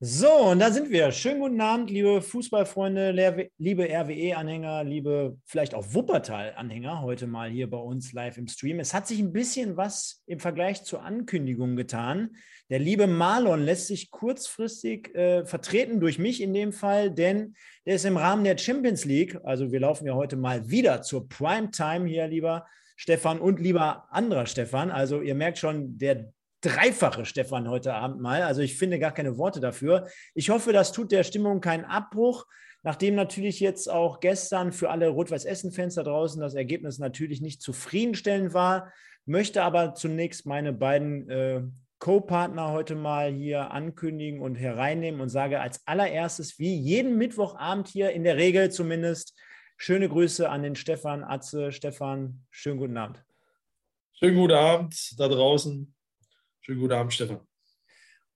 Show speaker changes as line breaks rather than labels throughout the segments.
So, und da sind wir. Schönen guten Abend, liebe Fußballfreunde, liebe RWE-Anhänger, liebe vielleicht auch Wuppertal-Anhänger, heute mal hier bei uns live im Stream. Es hat sich ein bisschen was im Vergleich zur Ankündigung getan. Der liebe Marlon lässt sich kurzfristig äh, vertreten durch mich in dem Fall, denn der ist im Rahmen der Champions League, also wir laufen ja heute mal wieder zur Primetime hier, lieber Stefan und lieber anderer Stefan. Also ihr merkt schon, der dreifache Stefan heute Abend mal. Also ich finde gar keine Worte dafür. Ich hoffe, das tut der Stimmung keinen Abbruch. Nachdem natürlich jetzt auch gestern für alle Rot-Weiß-Essen-Fans da draußen das Ergebnis natürlich nicht zufriedenstellend war, möchte aber zunächst meine beiden äh, Co-Partner heute mal hier ankündigen und hereinnehmen und sage als allererstes, wie jeden Mittwochabend hier, in der Regel zumindest, schöne Grüße an den Stefan Atze. Stefan, schönen guten Abend.
Schönen guten Abend da draußen. Schönen guten Abend, Stefan.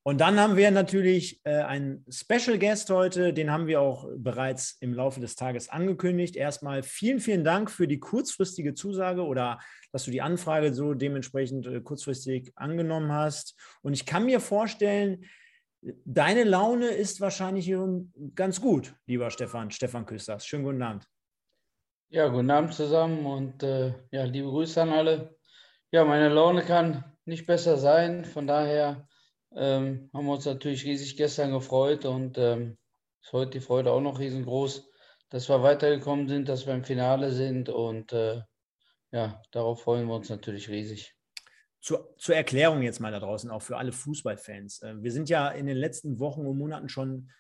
Und dann haben wir natürlich äh, einen Special Guest heute, den haben wir auch bereits im Laufe des Tages angekündigt. Erstmal vielen, vielen Dank für die kurzfristige Zusage oder dass du die Anfrage so dementsprechend äh, kurzfristig angenommen hast. Und ich kann mir vorstellen, deine Laune ist wahrscheinlich ganz gut, lieber Stefan, Stefan Küsters. Schönen guten Abend.
Ja, guten Abend zusammen und äh, ja, liebe Grüße an alle. Ja, meine Laune kann nicht besser sein. Von daher ähm, haben wir uns natürlich riesig gestern gefreut und ähm, ist heute die Freude auch noch riesengroß, dass wir weitergekommen sind, dass wir im Finale sind und äh, ja, darauf freuen wir uns natürlich riesig.
Zur, zur, Erklärung jetzt mal da draußen, auch für alle Fußballfans. Äh, wir sind ja in den letzten Wochen und Monaten schon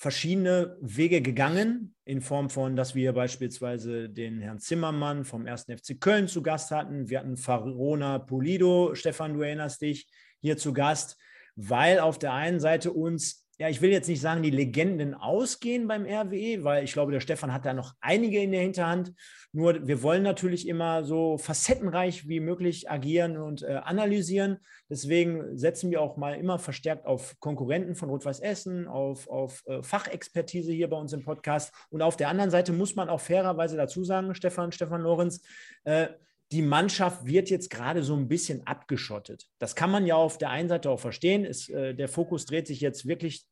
verschiedene Wege gegangen, in Form von, dass wir beispielsweise den Herrn Zimmermann vom 1. FC Köln zu Gast hatten. Wir hatten Farona Polido, Stefan, du erinnerst dich, hier zu Gast, weil auf der einen Seite uns ja, ich will jetzt nicht sagen, die Legenden ausgehen beim RWE, weil ich glaube, der Stefan hat da noch einige in der Hinterhand. Nur wir wollen natürlich immer so facettenreich wie möglich agieren und äh, analysieren. Deswegen setzen wir auch mal immer verstärkt auf Konkurrenten von Rot-Weiß Essen, auf, auf äh, Fachexpertise hier bei uns im Podcast. Und auf der anderen Seite muss man auch fairerweise dazu sagen, Stefan, Stefan Lorenz, äh, die Mannschaft wird jetzt gerade so ein bisschen abgeschottet. Das kann man ja auf der einen Seite auch verstehen. Es, äh, der Fokus dreht sich jetzt wirklich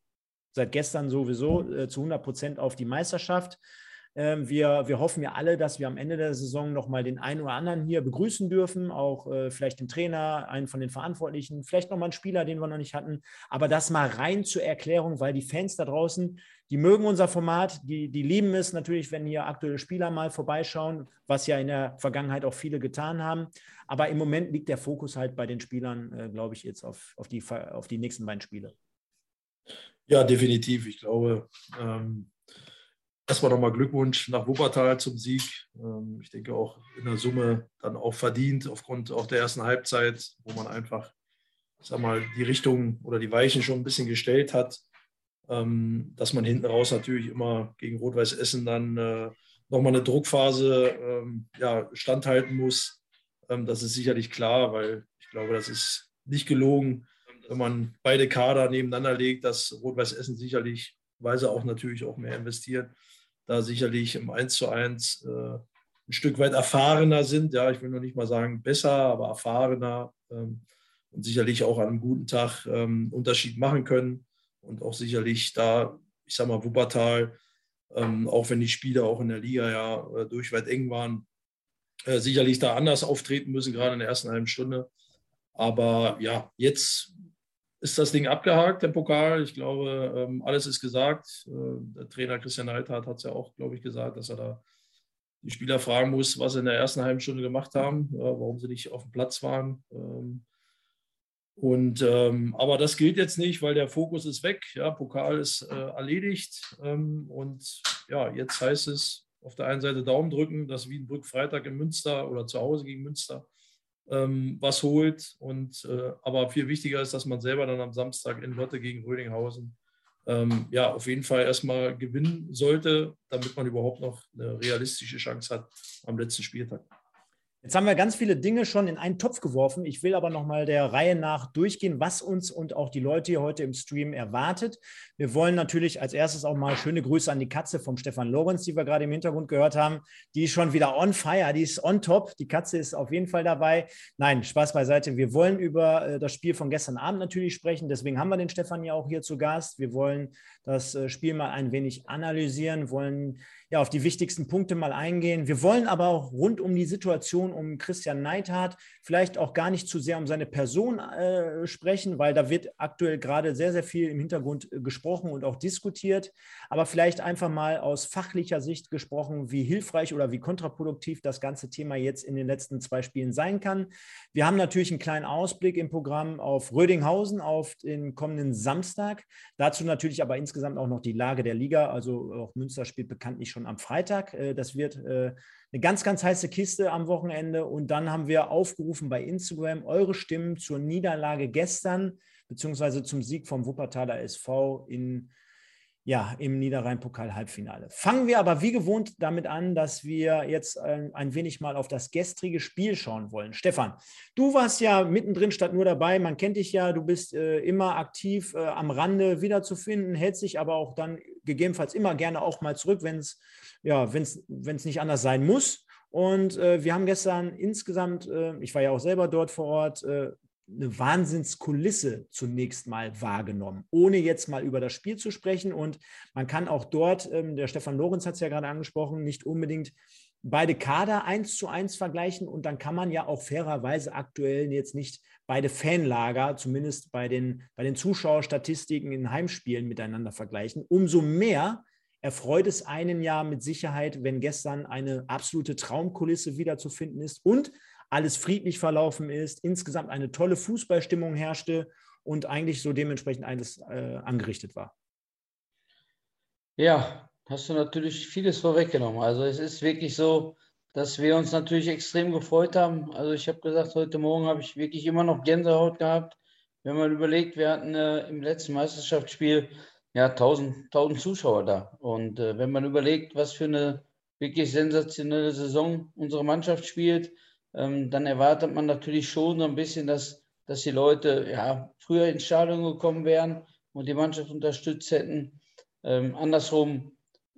seit gestern sowieso äh, zu 100 Prozent auf die Meisterschaft. Ähm, wir, wir hoffen ja alle, dass wir am Ende der Saison nochmal den einen oder anderen hier begrüßen dürfen, auch äh, vielleicht den Trainer, einen von den Verantwortlichen, vielleicht nochmal einen Spieler, den wir noch nicht hatten. Aber das mal rein zur Erklärung, weil die Fans da draußen, die mögen unser Format, die, die lieben es natürlich, wenn hier aktuelle Spieler mal vorbeischauen, was ja in der Vergangenheit auch viele getan haben. Aber im Moment liegt der Fokus halt bei den Spielern, äh, glaube ich, jetzt auf, auf, die, auf die nächsten beiden Spiele.
Ja, definitiv. Ich glaube, ähm, erstmal nochmal Glückwunsch nach Wuppertal zum Sieg. Ähm, ich denke auch in der Summe dann auch verdient aufgrund auch der ersten Halbzeit, wo man einfach, sag mal, die Richtung oder die Weichen schon ein bisschen gestellt hat, ähm, dass man hinten raus natürlich immer gegen Rot-Weiß Essen dann äh, nochmal eine Druckphase ähm, ja, standhalten muss. Ähm, das ist sicherlich klar, weil ich glaube, das ist nicht gelogen wenn man beide Kader nebeneinander legt, dass Rot-Weiß Essen sicherlich, weil sie auch natürlich auch mehr investieren, da sicherlich im 1 zu 1 äh, ein Stück weit erfahrener sind. Ja, ich will noch nicht mal sagen besser, aber erfahrener ähm, und sicherlich auch an einem guten Tag ähm, Unterschied machen können. Und auch sicherlich da, ich sag mal, Wuppertal, ähm, auch wenn die Spiele auch in der Liga ja äh, durchweit eng waren, äh, sicherlich da anders auftreten müssen, gerade in der ersten halben Stunde. Aber ja, jetzt ist das Ding abgehakt, der Pokal. Ich glaube, ähm, alles ist gesagt. Äh, der Trainer Christian Neidhardt hat es ja auch, glaube ich, gesagt, dass er da die Spieler fragen muss, was sie in der ersten halben Stunde gemacht haben, warum sie nicht auf dem Platz waren. Ähm, und, ähm, aber das gilt jetzt nicht, weil der Fokus ist weg. Ja, Pokal ist äh, erledigt. und ja, jetzt heißt es auf der einen Seite Daumen drücken, dass Wiedenbrück Freitag in Münster oder zu Hause gegen Münster ähm, was holt. Und, äh, aber viel wichtiger ist, dass man selber dann am Samstag in Lotte gegen Rödinghausen ähm, ja, auf jeden Fall erstmal gewinnen sollte, damit man überhaupt noch eine realistische Chance hat am letzten Spieltag.
Jetzt haben wir ganz viele Dinge schon in einen Topf geworfen. Ich will aber nochmal der Reihe nach durchgehen, was uns und auch die Leute hier heute im Stream erwartet. Wir wollen natürlich als erstes auch mal schöne Grüße an die Katze vom Stefan Lorenz, die wir gerade im Hintergrund gehört haben. Die ist schon wieder on fire, die ist on top. Die Katze ist auf jeden Fall dabei. Nein, Spaß beiseite. Wir wollen über äh, das Spiel von gestern Abend natürlich sprechen. Deswegen haben wir den Stefan ja auch hier zu Gast. Wir wollen das äh, Spiel mal ein wenig analysieren, wollen ja, auf die wichtigsten Punkte mal eingehen. Wir wollen aber auch rund um die Situation um Christian Neidhardt vielleicht auch gar nicht zu sehr um seine Person äh, sprechen, weil da wird aktuell gerade sehr, sehr viel im Hintergrund äh, gesprochen und auch diskutiert. Aber vielleicht einfach mal aus fachlicher Sicht gesprochen, wie hilfreich oder wie kontraproduktiv das ganze Thema jetzt in den letzten zwei Spielen sein kann. Wir haben natürlich einen kleinen Ausblick im Programm auf Rödinghausen auf den kommenden Samstag. Dazu natürlich aber insgesamt auch noch die Lage der Liga. Also auch Münster spielt bekanntlich schon schon am Freitag. Äh, das wird äh, eine ganz, ganz heiße Kiste am Wochenende. Und dann haben wir aufgerufen bei Instagram eure Stimmen zur Niederlage gestern, beziehungsweise zum Sieg vom Wuppertaler SV in ja, im Niederrhein-Pokal-Halbfinale. Fangen wir aber wie gewohnt damit an, dass wir jetzt ein, ein, wenig mal auf das gestrige Spiel schauen wollen. Stefan, du warst ja mittendrin statt nur dabei. Man kennt dich ja, du bist äh, immer aktiv äh, am Rande wiederzufinden, hältst dich aber auch dann gegebenenfalls immer gerne auch mal zurück, wenn es ja, wenn's, wenn's nicht anders sein muss. Und äh, wir haben gestern insgesamt, äh, ich war ja auch selber dort vor Ort, äh, eine Wahnsinnskulisse zunächst mal wahrgenommen, ohne jetzt mal über das Spiel zu sprechen. Und man kann auch dort, ähm, der Stefan Lorenz hat es ja gerade angesprochen, nicht unbedingt beide Kader eins zu eins vergleichen. Und dann kann man ja auch fairerweise aktuell jetzt nicht beide Fanlager, zumindest bei den, bei den Zuschauerstatistiken in Heimspielen miteinander vergleichen. Umso mehr erfreut es einen ja mit Sicherheit, wenn gestern eine absolute Traumkulisse wiederzufinden ist und alles friedlich verlaufen ist, insgesamt eine tolle Fußballstimmung herrschte und eigentlich so dementsprechend alles äh, angerichtet war.
Ja, hast du natürlich vieles vorweggenommen. Also es ist wirklich so, dass wir uns natürlich extrem gefreut haben. Also ich habe gesagt, heute Morgen habe ich wirklich immer noch Gänsehaut gehabt. Wenn man überlegt, wir hatten äh, im letzten Meisterschaftsspiel ja 1000, 1000 Zuschauer da. Und äh, wenn man überlegt, was für eine wirklich sensationelle Saison unsere Mannschaft spielt, ähm, dann erwartet man natürlich schon so ein bisschen, dass, dass die Leute ja, früher ins Stadion gekommen wären und die Mannschaft unterstützt hätten. Ähm, andersrum,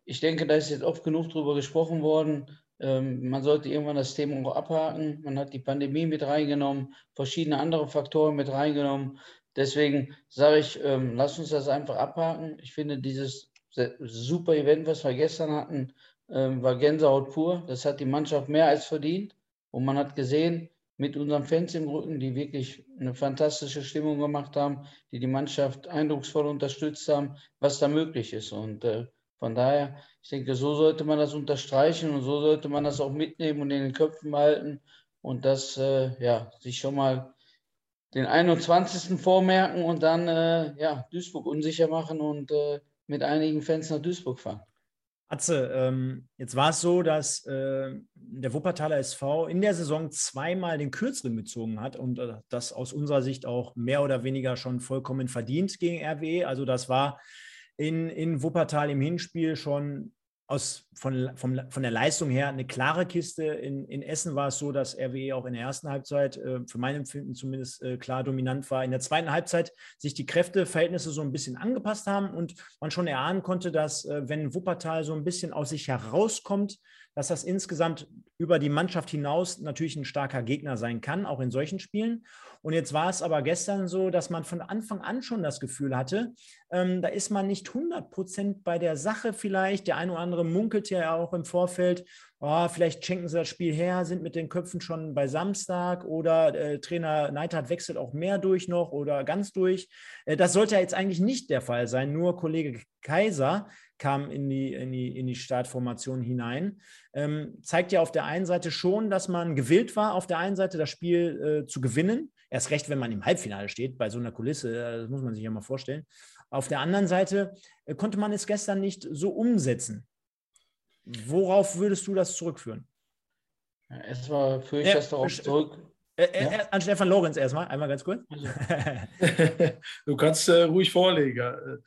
ich denke, da ist jetzt oft genug drüber gesprochen worden. Ähm, man sollte irgendwann das Thema auch abhaken. Man hat die Pandemie mit reingenommen, verschiedene andere Faktoren mit reingenommen. Deswegen sage ich, ähm, lass uns das einfach abhaken. Ich finde dieses super Event, was wir gestern hatten, ähm, war Gänsehaut pur. Das hat die Mannschaft mehr als verdient. Und man hat gesehen, mit unseren Fans im Rücken, die wirklich eine fantastische Stimmung gemacht haben, die die Mannschaft eindrucksvoll unterstützt haben, was da möglich ist. Und äh, von daher, ich denke, so sollte man das unterstreichen und so sollte man das auch mitnehmen und in den Köpfen behalten und das äh, ja, sich schon mal den 21. vormerken und dann äh, ja, Duisburg unsicher machen und äh, mit einigen Fans nach Duisburg fahren.
Atze, ähm, jetzt war es so, dass äh, der Wuppertaler SV in der Saison zweimal den Kürzeren gezogen hat und äh, das aus unserer Sicht auch mehr oder weniger schon vollkommen verdient gegen RWE. Also das war in, in Wuppertal im Hinspiel schon aus, von, von, von der Leistung her eine klare Kiste. In, in Essen war es so, dass RWE auch in der ersten Halbzeit, äh, für mein Empfinden zumindest, äh, klar dominant war. In der zweiten Halbzeit sich die Kräfteverhältnisse so ein bisschen angepasst haben und man schon erahnen konnte, dass, äh, wenn Wuppertal so ein bisschen aus sich herauskommt, dass das insgesamt über die Mannschaft hinaus natürlich ein starker Gegner sein kann, auch in solchen Spielen. Und jetzt war es aber gestern so, dass man von Anfang an schon das Gefühl hatte, ähm, da ist man nicht 100 Prozent bei der Sache vielleicht. Der eine oder andere munkelt ja auch im Vorfeld, oh, vielleicht schenken sie das Spiel her, sind mit den Köpfen schon bei Samstag oder äh, Trainer Neidhardt wechselt auch mehr durch noch oder ganz durch. Äh, das sollte ja jetzt eigentlich nicht der Fall sein. Nur Kollege Kaiser kam in die, in die, in die Startformation hinein. Ähm, zeigt ja auf der einen Seite schon, dass man gewillt war, auf der einen Seite das Spiel äh, zu gewinnen. Erst recht, wenn man im Halbfinale steht, bei so einer Kulisse, äh, das muss man sich ja mal vorstellen. Auf der anderen Seite äh, konnte man es gestern nicht so umsetzen. Worauf würdest du das zurückführen?
Ja, erstmal führe ich ja, das darauf zurück.
Äh, äh, ja? An Stefan Lorenz erstmal, einmal ganz kurz. Also.
du kannst äh, ruhig vorlegen.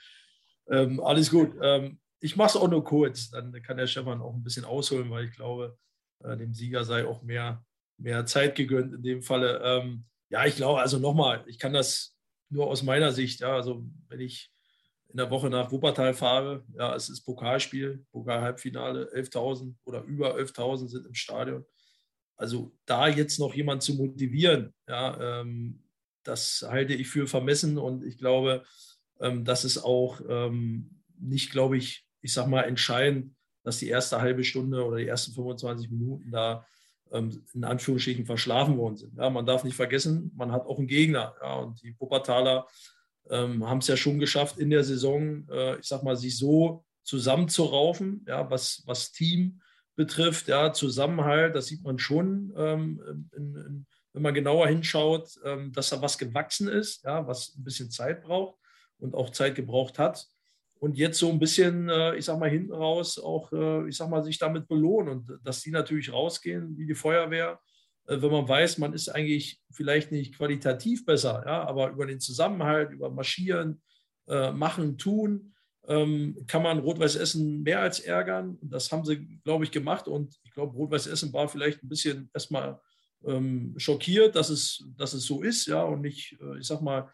Ähm, alles gut. Ähm, ich mache es auch nur kurz, dann kann der Stefan auch ein bisschen ausholen, weil ich glaube, äh, dem Sieger sei auch mehr mehr Zeit gegönnt in dem Falle. Ähm, ja, ich glaube, also nochmal, ich kann das nur aus meiner Sicht, ja, also wenn ich in der Woche nach Wuppertal fahre, ja, es ist Pokalspiel, Pokal-Halbfinale, 11.000 oder über 11.000 sind im Stadion. Also da jetzt noch jemand zu motivieren, ja, ähm, das halte ich für vermessen und ich glaube, ähm, das ist auch ähm, nicht, glaube ich, ich sag mal, entscheidend, dass die erste halbe Stunde oder die ersten 25 Minuten da in Anführungsstrichen verschlafen worden sind. Ja, man darf nicht vergessen, man hat auch einen Gegner. Ja, und die Wuppertaler ähm, haben es ja schon geschafft, in der Saison, äh, ich sag mal, sich so zusammenzuraufen, ja, was, was Team betrifft, ja, Zusammenhalt, das sieht man schon, ähm, in, in, wenn man genauer hinschaut, ähm, dass da was gewachsen ist, ja, was ein bisschen Zeit braucht und auch Zeit gebraucht hat. Und jetzt so ein bisschen, äh, ich sag mal, hinten raus auch, äh, ich sag mal, sich damit belohnen und dass die natürlich rausgehen wie die Feuerwehr äh, wenn man weiß, man ist eigentlich vielleicht nicht qualitativ besser, ja, aber über den Zusammenhalt, über Marschieren, Machen, Tun, ähm, kann man Rot-Weiß Essen mehr als ärgern. Das haben sie, glaube ich, gemacht. Und ich glaube, Rot-Weiß Essen war vielleicht ein bisschen erstmal ähm, schockiert, dass es, dass es so ist, ja, und nicht, ich sag mal,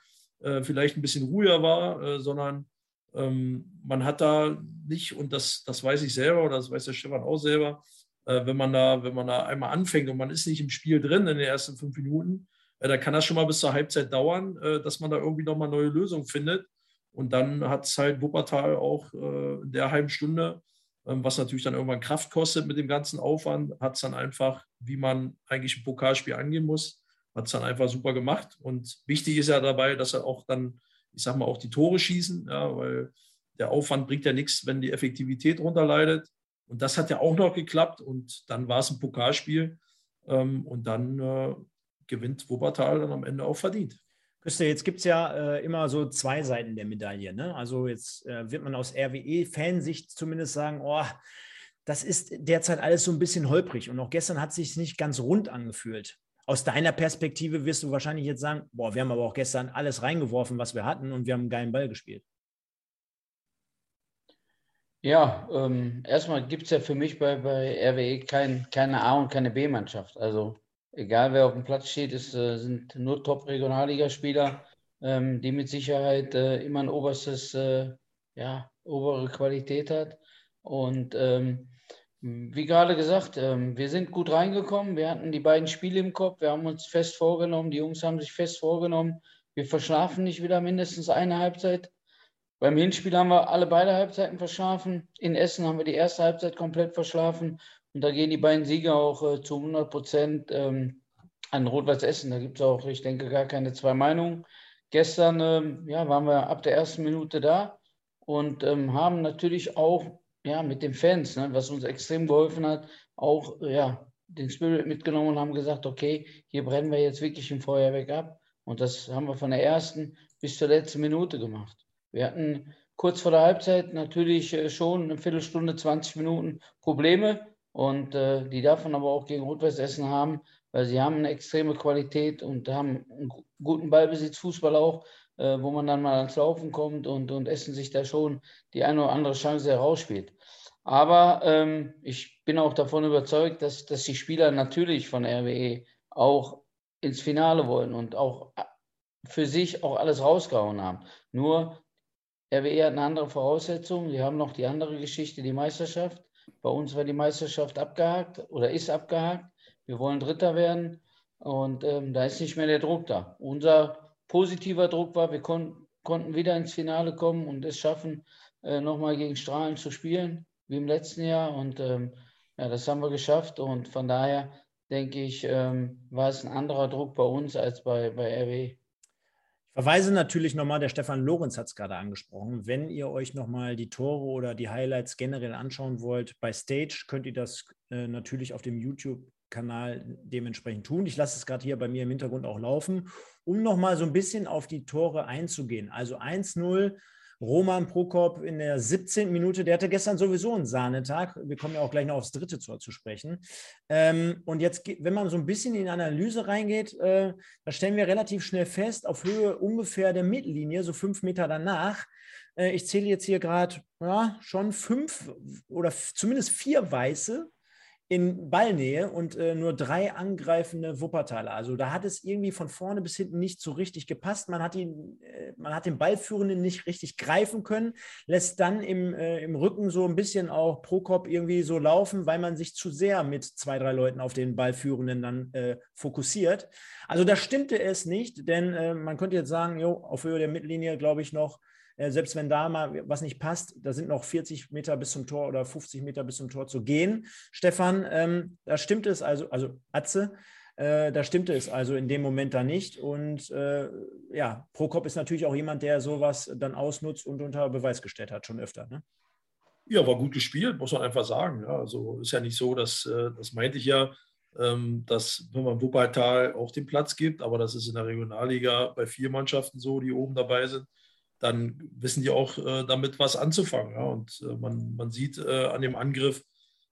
vielleicht ein bisschen ruhiger war, sondern man hat da nicht, und das, das weiß ich selber oder das weiß der Stefan auch selber, äh, wenn, man da, wenn man da einmal anfängt und man ist nicht im Spiel drin in den ersten fünf Minuten, äh, da kann das schon mal bis zur Halbzeit dauern, äh, dass man da irgendwie nochmal neue Lösungen findet. Und dann hat es halt Wuppertal auch in der halben Stunde, ähm, was natürlich dann irgendwann Kraft kostet mit dem ganzen Aufwand, hat es dann einfach, wie man eigentlich ein Pokalspiel angehen muss, hat es dann einfach super gemacht. Und wichtig ist ja dabei, dass er auch dann, ich sag mal, auch die Tore schießen, ja, weil der Aufwand bringt ja nichts, wenn die Effektivität runter leidet. Und das hat ja auch noch geklappt und dann war es ein Pokalspiel ähm, und dann äh, gewinnt Wuppertal dann am Ende auch verdient.
Küste, jetzt gibt es ja äh, immer so zwei Seiten der Medaille. Ne? Also jetzt äh, wird man aus RWE-Fansicht zumindest sagen, oh, das ist derzeit alles so ein bisschen holprig und auch gestern hat es sich nicht ganz rund angefühlt. Aus deiner Perspektive wirst du wahrscheinlich jetzt sagen, boah, wir haben aber auch gestern alles reingeworfen, was wir hatten und wir haben einen geilen Ball gespielt.
Ja, ähm, erstmal gibt es ja für mich bei, bei RWE kein, keine A- und keine B-Mannschaft. Also egal wer auf dem Platz steht, es äh, sind nur Top-Regionalligaspieler, ähm, die mit Sicherheit äh, immer ein oberstes, äh, ja, obere Qualität hat. Und ähm, wie gerade gesagt, ähm, wir sind gut reingekommen. Wir hatten die beiden Spiele im Kopf. Wir haben uns fest vorgenommen. Die Jungs haben sich fest vorgenommen. Wir verschlafen nicht wieder mindestens eine Halbzeit. Beim Hinspiel haben wir alle beide Halbzeiten verschlafen. In Essen haben wir die erste Halbzeit komplett verschlafen. Und da gehen die beiden Sieger auch äh, zu 100 Prozent ähm, an Rot-Weiß Essen. Da gibt es auch, ich denke, gar keine zwei Meinungen. Gestern ähm, ja, waren wir ab der ersten Minute da und haben natürlich auch ja, mit den Fans, ne, was uns extrem geholfen hat, auch ja, den Spirit mitgenommen und haben gesagt, okay, hier brennen wir jetzt wirklich ein Feuerwerk ab. Und das haben wir von der ersten bis zur letzten Minute gemacht. Wir hatten kurz vor der Halbzeit natürlich äh, schon eine Viertelstunde, 20 Minuten Probleme und äh, die davon aber auch gegen Rot-Weiß Essen haben, weil sie haben eine extreme Qualität und haben einen guten Ballbesitz, Fußball auch, wo man dann mal ans Laufen kommt und, und Essen sich da schon die eine oder andere Chance herausspielt. Aber ähm, ich bin auch davon überzeugt, dass, dass die Spieler natürlich von RWE auch ins Finale wollen und auch äh, für sich auch alles rausgehauen haben. Nur RWE hat eine andere Voraussetzung. Sie haben noch die andere Geschichte, die Meisterschaft. Bei uns war die Meisterschaft abgehakt oder ist abgehakt. Wir wollen Dritter werden und ähm, da ist nicht mehr der Druck da. Unser positiver Druck war, wir kon konnten wieder ins Finale kommen und es schaffen, äh, nochmal gegen Strahlen zu spielen, wie im letzten Jahr. Und ähm, ja, das haben wir geschafft und von daher denke ich, ähm, war es ein anderer Druck bei uns als bei, bei RWE.
Verweise natürlich nochmal, der Stefan Lorenz hat es gerade angesprochen. Wenn ihr euch nochmal die Tore oder die Highlights generell anschauen wollt, bei Stage könnt ihr das äh, natürlich auf dem YouTube-Kanal dementsprechend tun. Ich lasse es gerade hier bei mir im Hintergrund auch laufen, um nochmal so ein bisschen auf die Tore einzugehen. Also 1-0 Roman Prokop in der 17. Minute, der hatte gestern sowieso einen Sahnetag. Wir kommen ja auch gleich noch aufs dritte Tor zu sprechen. Ähm, und jetzt, wenn man so ein bisschen in die Analyse reingeht, äh, da stellen wir relativ schnell fest, auf Höhe ungefähr der Mittellinie, so fünf Meter danach, äh, ich zähle jetzt hier gerade ja, schon fünf oder zumindest vier Weiße in Ballnähe und äh, nur drei angreifende Wuppertaler. Also da hat es irgendwie von vorne bis hinten nicht so richtig gepasst. Man hat, ihn, äh, man hat den Ballführenden nicht richtig greifen können, lässt dann im, äh, im Rücken so ein bisschen auch Prokop irgendwie so laufen, weil man sich zu sehr mit zwei, drei Leuten auf den Ballführenden dann äh, fokussiert. Also da stimmte es nicht, denn äh, man könnte jetzt sagen, jo, auf Höhe der Mittellinie glaube ich noch selbst wenn da mal was nicht passt, da sind noch 40 Meter bis zum Tor oder 50 Meter bis zum Tor zu gehen. Stefan, ähm, da stimmt es also, also Atze, äh, da stimmte es also in dem Moment da nicht. Und äh, ja, Prokop ist natürlich auch jemand, der sowas dann ausnutzt und unter Beweis gestellt hat, schon öfter. Ne?
Ja, war gut gespielt, muss man einfach sagen. Ja, also ist ja nicht so, dass, äh, das meinte ich ja, ähm, dass wenn man Wuppertal auch den Platz gibt, aber das ist in der Regionalliga bei vier Mannschaften so, die oben dabei sind dann wissen die auch äh, damit was anzufangen. Ja? Und äh, man, man sieht äh, an dem Angriff,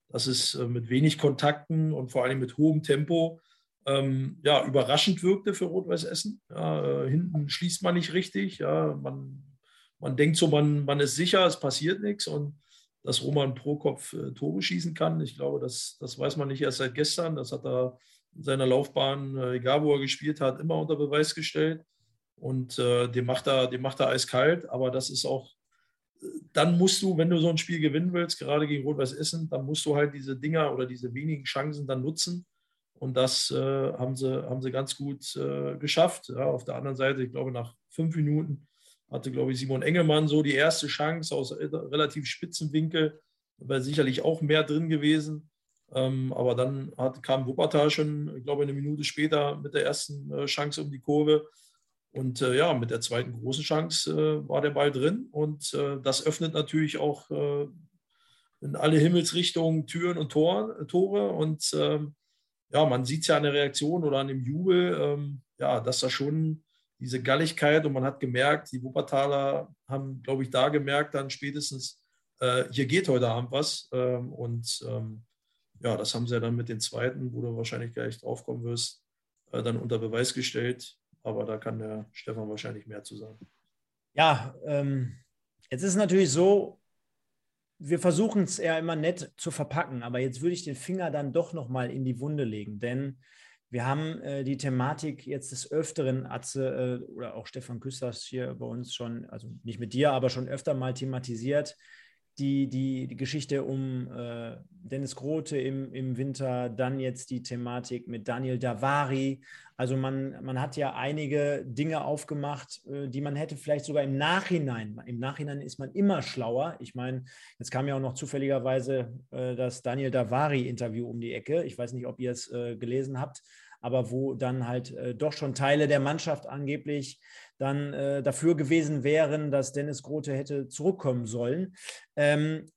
dass es äh, mit wenig Kontakten und vor allem mit hohem Tempo ähm, ja, überraschend wirkte für Rot-Weiß Essen. Ja, äh, hinten schließt man nicht richtig. Ja? Man, man denkt so, man, man ist sicher, es passiert nichts. Und dass Roman Prokopf äh, Tore schießen kann, ich glaube, das, das weiß man nicht erst seit gestern. Das hat er in seiner Laufbahn, egal wo er gespielt hat, immer unter Beweis gestellt. Und äh, den, macht er, den macht er eiskalt, aber das ist auch, dann musst du, wenn du so ein Spiel gewinnen willst, gerade gegen Rot-Weiß Essen, dann musst du halt diese Dinger oder diese wenigen Chancen dann nutzen. Und das äh, haben, sie, haben sie ganz gut äh, geschafft. Ja, auf der anderen Seite, ich glaube, nach fünf Minuten hatte, glaube ich, Simon Engelmann so die erste Chance aus relativ spitzen Winkel. Wäre sicherlich auch mehr drin gewesen. Ähm, aber dann hat, kam Wuppertal schon, ich glaube, eine Minute später mit der ersten äh, Chance um die Kurve. Und äh, ja, mit der zweiten großen Chance äh, war der Ball drin. Und äh, das öffnet natürlich auch äh, in alle Himmelsrichtungen Türen und Tor, Tore. Und ähm, ja, man sieht es ja an der Reaktion oder an dem Jubel, ähm, ja, dass da schon diese Galligkeit und man hat gemerkt, die Wuppertaler haben, glaube ich, da gemerkt, dann spätestens, äh, hier geht heute Abend was. Ähm, und ja, das haben sie ja dann mit den zweiten, wo du wahrscheinlich gleich draufkommen wirst, äh, dann unter Beweis gestellt. Aber da kann der Stefan wahrscheinlich mehr zu sagen.
Ja, ähm, jetzt ist es natürlich so, wir versuchen es ja immer nett zu verpacken, aber jetzt würde ich den Finger dann doch nochmal in die Wunde legen, denn wir haben äh, die Thematik jetzt des Öfteren, Atze äh, oder auch Stefan Küsters hier bei uns schon, also nicht mit dir, aber schon öfter mal thematisiert, die, die, die Geschichte um äh, Dennis Grote im, im Winter, dann jetzt die Thematik mit Daniel Davari. Also man, man hat ja einige Dinge aufgemacht, äh, die man hätte vielleicht sogar im Nachhinein, im Nachhinein ist man immer schlauer. Ich meine, jetzt kam ja auch noch zufälligerweise äh, das Daniel Davari-Interview um die Ecke. Ich weiß nicht, ob ihr es äh, gelesen habt aber wo dann halt äh, doch schon Teile der Mannschaft angeblich dann äh, dafür gewesen wären, dass Dennis Grote hätte zurückkommen sollen. Ähm,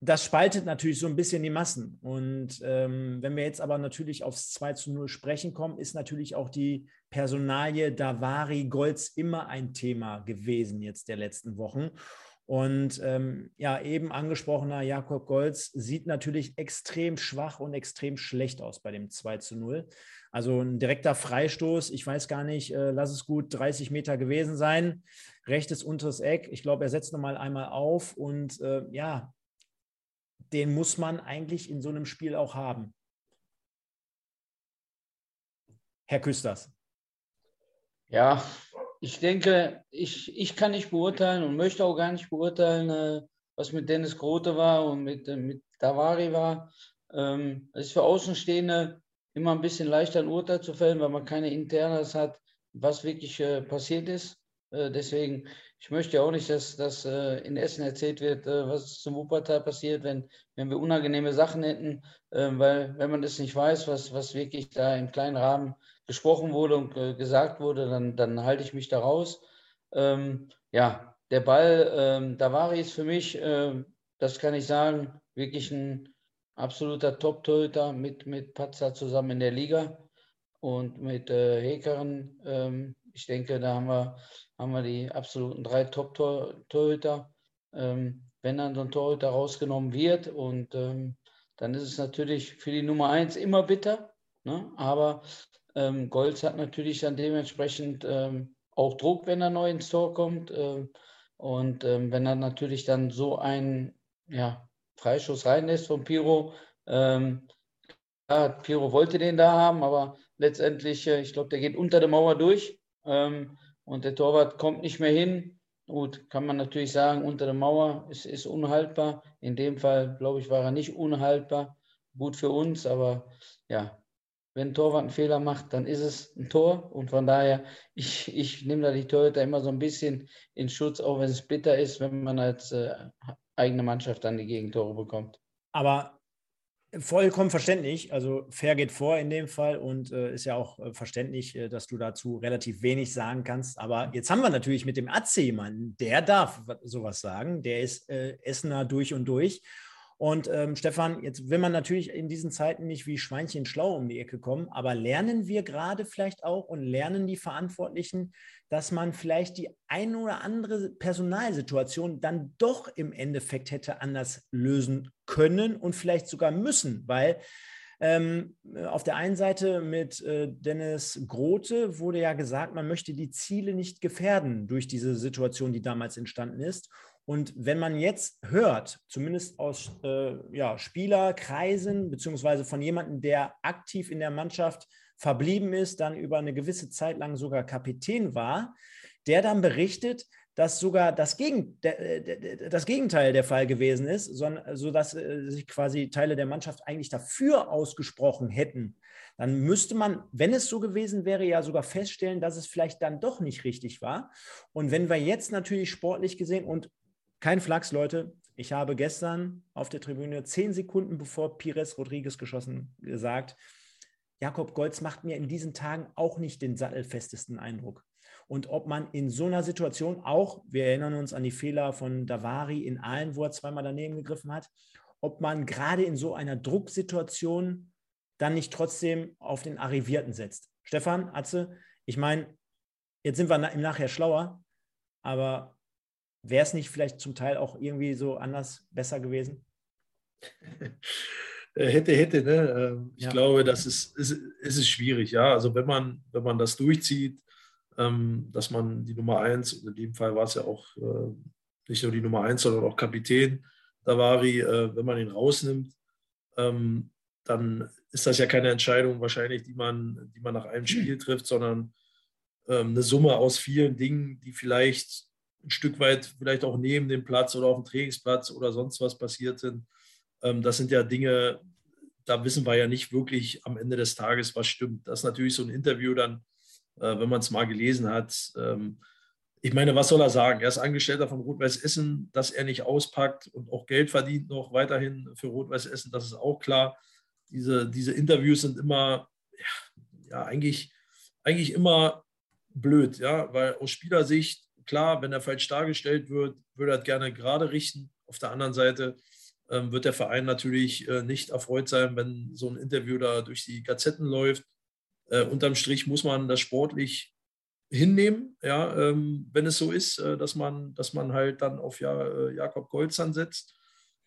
das spaltet natürlich so ein bisschen die Massen. Und ähm, wenn wir jetzt aber natürlich aufs 2 zu 0 sprechen kommen, ist natürlich auch die Personalie Davari Golds immer ein Thema gewesen jetzt der letzten Wochen. Und ähm, ja, eben angesprochener Jakob Golz sieht natürlich extrem schwach und extrem schlecht aus bei dem 2 zu 0. Also ein direkter Freistoß, ich weiß gar nicht, äh, lass es gut 30 Meter gewesen sein. Rechtes unteres Eck. Ich glaube, er setzt nochmal einmal auf und äh, ja, den muss man eigentlich in so einem Spiel auch haben. Herr Küsters.
Ja, ich denke, ich, ich kann nicht beurteilen und möchte auch gar nicht beurteilen, äh, was mit Dennis Grote war und mit, äh, mit Davari war. Ähm, es ist für Außenstehende immer ein bisschen leichter ein Urteil zu fällen, weil man keine Internas hat, was wirklich äh, passiert ist. Äh, deswegen, ich möchte auch nicht, dass, dass äh, in Essen erzählt wird, äh, was zum Wuppertal passiert, wenn, wenn wir unangenehme Sachen hätten, ähm, weil wenn man das nicht weiß, was, was wirklich da im kleinen Rahmen gesprochen wurde und gesagt wurde, dann, dann halte ich mich da raus. Ähm, ja, der Ball, ähm, Davari ist für mich, äh, das kann ich sagen, wirklich ein absoluter Top-Torhüter mit, mit Patzer zusammen in der Liga und mit äh, Hekeren. Ähm, ich denke, da haben wir, haben wir die absoluten drei Top-Torhüter. Ähm, wenn dann so ein Torhüter rausgenommen wird und ähm, dann ist es natürlich für die Nummer eins immer bitter. Ne? Aber ähm, Golz hat natürlich dann dementsprechend ähm, auch Druck, wenn er neu ins Tor kommt. Ähm, und ähm, wenn er natürlich dann so einen ja, Freischuss reinlässt von Piro, ähm, Piro wollte den da haben, aber letztendlich, äh, ich glaube, der geht unter der Mauer durch ähm, und der Torwart kommt nicht mehr hin. Gut, kann man natürlich sagen, unter der Mauer ist, ist unhaltbar. In dem Fall, glaube ich, war er nicht unhaltbar. Gut für uns, aber ja, wenn ein Torwart einen Fehler macht, dann ist es ein Tor. Und von daher, ich, ich nehme da die Torhüter immer so ein bisschen in Schutz, auch wenn es bitter ist, wenn man als äh, eigene Mannschaft dann die Gegentore bekommt.
Aber Vollkommen verständlich. Also fair geht vor in dem Fall und äh, ist ja auch äh, verständlich, äh, dass du dazu relativ wenig sagen kannst. Aber jetzt haben wir natürlich mit dem Atze jemanden, der darf sowas sagen. Der ist äh, Essener durch und durch. Und ähm, Stefan, jetzt will man natürlich in diesen Zeiten nicht wie Schweinchen schlau um die Ecke kommen, aber lernen wir gerade vielleicht auch und lernen die Verantwortlichen, dass man vielleicht die ein oder andere Personalsituation dann doch im Endeffekt hätte anders lösen können und vielleicht sogar müssen, weil ähm, auf der einen Seite mit äh, Dennis Grote wurde ja gesagt, man möchte die Ziele nicht gefährden durch diese Situation, die damals entstanden ist. Und wenn man jetzt hört, zumindest aus äh, ja, Spielerkreisen, beziehungsweise von jemandem, der aktiv in der Mannschaft verblieben ist, dann über eine gewisse Zeit lang sogar Kapitän war, der dann berichtet, dass sogar das, Gegen, das Gegenteil der Fall gewesen ist, sodass äh, sich quasi Teile der Mannschaft eigentlich dafür ausgesprochen hätten. Dann müsste man, wenn es so gewesen wäre, ja sogar feststellen, dass es vielleicht dann doch nicht richtig war. Und wenn wir jetzt natürlich sportlich gesehen und kein Flachs, Leute. Ich habe gestern auf der Tribüne zehn Sekunden bevor Pires Rodriguez geschossen gesagt, Jakob Golz macht mir in diesen Tagen auch nicht den sattelfestesten Eindruck. Und ob man in so einer Situation auch, wir erinnern uns an die Fehler von Davari in Aalen, wo er zweimal daneben gegriffen hat, ob man gerade in so einer Drucksituation dann nicht trotzdem auf den Arrivierten setzt. Stefan, Atze, ich meine, jetzt sind wir im Nachher schlauer, aber Wäre es nicht vielleicht zum Teil auch irgendwie so anders besser gewesen?
Äh, hätte, hätte, ne? Ähm, ich ja. glaube, das ist, ist, ist es schwierig, ja. Also wenn man, wenn man das durchzieht, ähm, dass man die Nummer eins, in dem Fall war es ja auch äh, nicht nur die Nummer eins, sondern auch Kapitän Davari, äh, wenn man ihn rausnimmt, ähm, dann ist das ja keine Entscheidung wahrscheinlich, die man, die man nach einem Spiel trifft, sondern eine Summe aus vielen Dingen, die vielleicht ein Stück weit vielleicht auch neben dem Platz oder auf dem Trainingsplatz oder sonst was passiert sind. Ähm, das sind ja Dinge, da wissen wir ja nicht wirklich am Ende des Tages, was stimmt. Das ist natürlich so ein Interview dann, äh, wenn man es mal gelesen hat. Ähm, ich meine, was soll er sagen? Er ist Angestellter von Rot-Weiß Essen, dass er nicht auspackt und auch Geld verdient noch weiterhin für Rot-Weiß Essen, das ist auch klar. Diese, diese Interviews sind immer, ja, ja eigentlich, eigentlich immer blöd, ja, weil aus Spielersicht Klar, wenn er falsch dargestellt wird, würde er gerne gerade richten. Auf der anderen Seite ähm, wird der Verein natürlich äh, nicht erfreut sein, wenn so ein Interview da durch die Gazetten läuft. Äh, unterm Strich muss man das sportlich hinnehmen, ja, ähm, wenn es so ist, äh, dass, man, dass man halt dann auf ja, äh, Jakob Golzan setzt.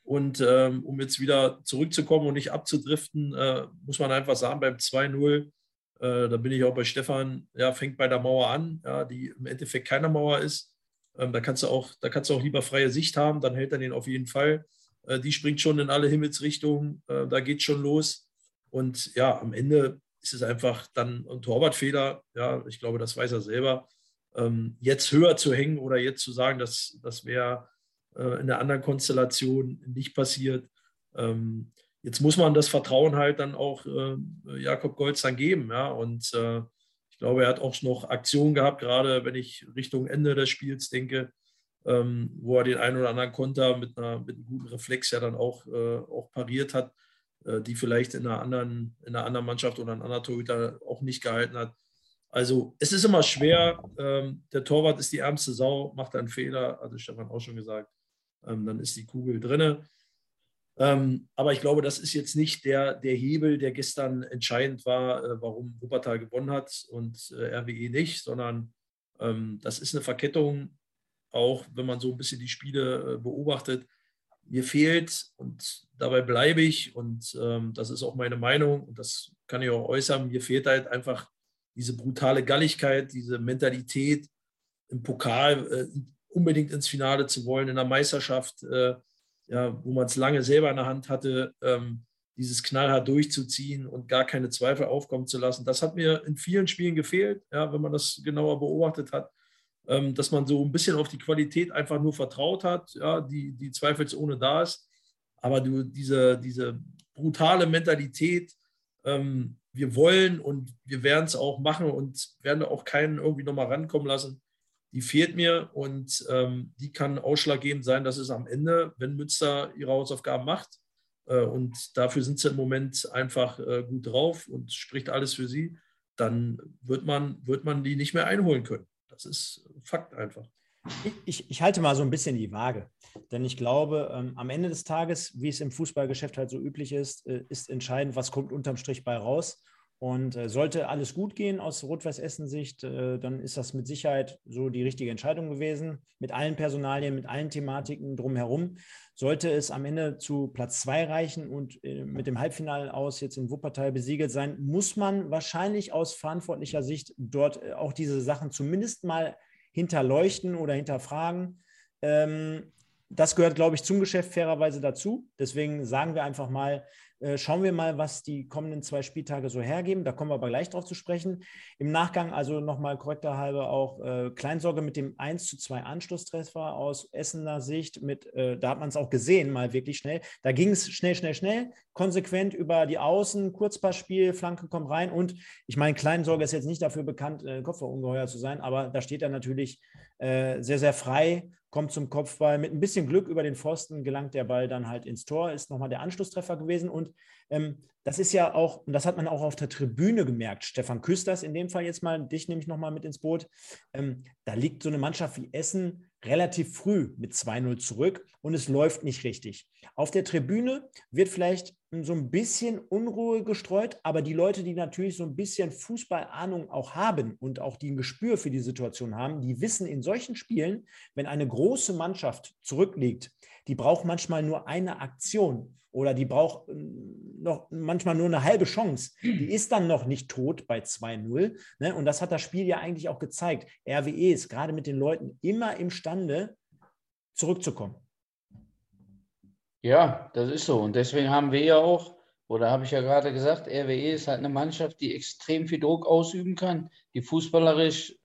Und ähm, um jetzt wieder zurückzukommen und nicht abzudriften, äh, muss man einfach sagen, beim 2-0 äh, da bin ich auch bei Stefan, ja, fängt bei der Mauer an, ja, die im Endeffekt keine Mauer ist. Ähm, da, kannst du auch, da kannst du auch lieber freie Sicht haben, dann hält er den auf jeden Fall. Äh, die springt schon in alle Himmelsrichtungen, äh, da geht schon los. Und ja, am Ende ist es einfach dann ein Torwartfehler. Ja, ich glaube, das weiß er selber. Ähm, jetzt höher zu hängen oder jetzt zu sagen, dass das wäre äh, in einer anderen Konstellation nicht passiert. Ähm, jetzt muss man das Vertrauen halt dann auch äh, Jakob Golz dann geben. Ja? Und äh, ich glaube, er hat auch noch Aktionen gehabt, gerade wenn ich Richtung Ende des Spiels denke, ähm, wo er den einen oder anderen Konter mit, einer, mit einem guten Reflex ja dann auch, äh, auch pariert hat, äh, die vielleicht in einer, anderen, in einer anderen Mannschaft oder ein anderer Torhüter auch nicht gehalten hat. Also es ist immer schwer. Ähm, der Torwart ist die ärmste Sau, macht einen Fehler, hatte Stefan auch schon gesagt. Ähm, dann ist die Kugel drinne. Ähm, aber ich glaube, das ist jetzt nicht der, der Hebel, der gestern entscheidend war, äh, warum Wuppertal gewonnen hat und äh, RWE nicht, sondern ähm, das ist eine Verkettung, auch wenn man so ein bisschen die Spiele äh, beobachtet. Mir fehlt, und dabei bleibe ich, und ähm, das ist auch meine Meinung, und das kann ich auch äußern, mir fehlt halt einfach diese brutale Galligkeit, diese Mentalität im Pokal äh, unbedingt ins Finale zu wollen, in der Meisterschaft. Ja, wo man es lange selber in der Hand hatte, ähm, dieses knallhart durchzuziehen und gar keine Zweifel aufkommen zu lassen. Das hat mir in vielen Spielen gefehlt, ja, wenn man das genauer beobachtet hat, ähm, dass man so ein bisschen auf die Qualität einfach nur vertraut hat, ja, die, die zweifelsohne da ist. Aber du, diese, diese brutale Mentalität, ähm, wir wollen und wir werden es auch machen und werden auch keinen irgendwie nochmal rankommen lassen, die fehlt mir und ähm, die kann ausschlaggebend sein, dass es am Ende, wenn Münster ihre Hausaufgaben macht, äh, und dafür sind sie im Moment einfach äh, gut drauf und spricht alles für sie, dann wird man, wird man die nicht mehr einholen können. Das ist Fakt einfach.
Ich, ich, halte mal so ein bisschen die Waage, denn ich glaube, ähm, am Ende des Tages, wie es im Fußballgeschäft halt so üblich ist, äh, ist entscheidend, was kommt unterm Strich bei raus. Und äh, sollte alles gut gehen aus Rot-Weiß-Essen-Sicht, äh, dann ist das mit Sicherheit so die richtige Entscheidung gewesen, mit allen Personalien, mit allen Thematiken drumherum. Sollte es am Ende zu Platz zwei reichen und äh, mit dem Halbfinale aus jetzt in Wuppertal besiegelt sein, muss man wahrscheinlich aus verantwortlicher Sicht dort äh, auch diese Sachen zumindest mal hinterleuchten oder hinterfragen. Ähm, das gehört, glaube ich, zum Geschäft fairerweise dazu. Deswegen sagen wir einfach mal, schauen wir mal, was die kommenden zwei Spieltage so hergeben. Da kommen wir aber gleich drauf zu sprechen. Im Nachgang also nochmal korrekter halber auch äh, Kleinsorge mit dem 1 zu 2 Anschlusstreffer aus Essener Sicht. Mit, äh, da hat man es auch gesehen, mal wirklich schnell. Da ging es schnell, schnell, schnell, konsequent über die Außen, Kurzpassspiel, Flanke kommt rein. Und ich meine, Kleinsorge ist jetzt nicht dafür bekannt, äh, Kopfballungeheuer zu sein, aber da steht er natürlich äh, sehr, sehr frei kommt zum Kopfball. Mit ein bisschen Glück über den Pfosten gelangt der Ball dann halt ins Tor, ist nochmal der Anschlusstreffer gewesen. Und ähm, das ist ja auch, und das hat man auch auf der Tribüne gemerkt, Stefan Küsters in dem Fall jetzt mal, dich nehme ich nochmal mit ins Boot. Ähm, da liegt so eine Mannschaft wie Essen relativ früh mit 2-0 zurück und es läuft nicht richtig. Auf der Tribüne wird vielleicht so ein bisschen Unruhe gestreut, aber die Leute, die natürlich so ein bisschen Fußballahnung auch haben und auch die ein Gespür für die Situation haben, die wissen in solchen Spielen, wenn eine große Mannschaft zurückliegt, die braucht manchmal nur eine Aktion oder die braucht ähm, noch manchmal nur eine halbe Chance. Die ist dann noch nicht tot bei 2-0. Ne? Und das hat das Spiel ja eigentlich auch gezeigt. RWE ist gerade mit den Leuten immer imstande, zurückzukommen.
Ja, das ist so. Und deswegen haben wir ja auch, oder habe ich ja gerade gesagt, RWE ist halt eine Mannschaft, die extrem viel Druck ausüben kann, die fußballerisch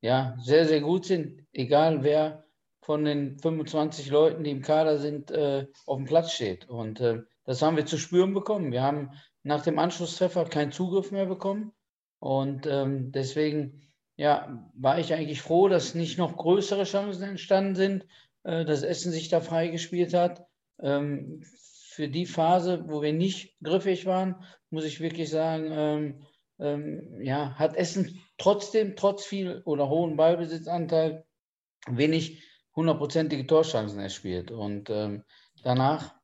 ja sehr, sehr gut sind, egal wer von den 25 Leuten, die im Kader sind, äh, auf dem Platz steht. Und äh, das haben wir zu spüren bekommen. Wir haben nach dem Anschlusstreffer keinen Zugriff mehr bekommen. Und ähm, deswegen ja, war ich eigentlich froh, dass nicht noch größere Chancen entstanden sind, äh, dass Essen sich da freigespielt hat. Ähm, für die Phase, wo wir nicht griffig waren, muss ich wirklich sagen, ähm, ähm ja, hat Essen trotzdem, trotz viel oder hohen Ballbesitzanteil, wenig hundertprozentige Torchancen erspielt. Und ähm, danach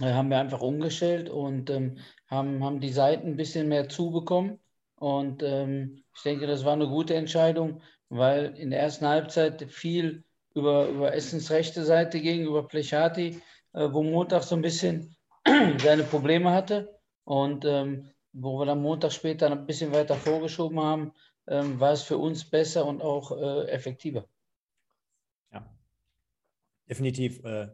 äh, haben wir einfach umgestellt und ähm, haben, haben die Seiten ein bisschen mehr zubekommen. Und ähm, ich denke, das war eine gute Entscheidung, weil in der ersten Halbzeit viel über, über Essens rechte Seite ging, über Plechati, äh, wo Montag so ein bisschen seine Probleme hatte. Und ähm, wo wir dann Montag später ein bisschen weiter vorgeschoben haben, ähm, war es für uns besser und auch äh, effektiver
definitiv, äh,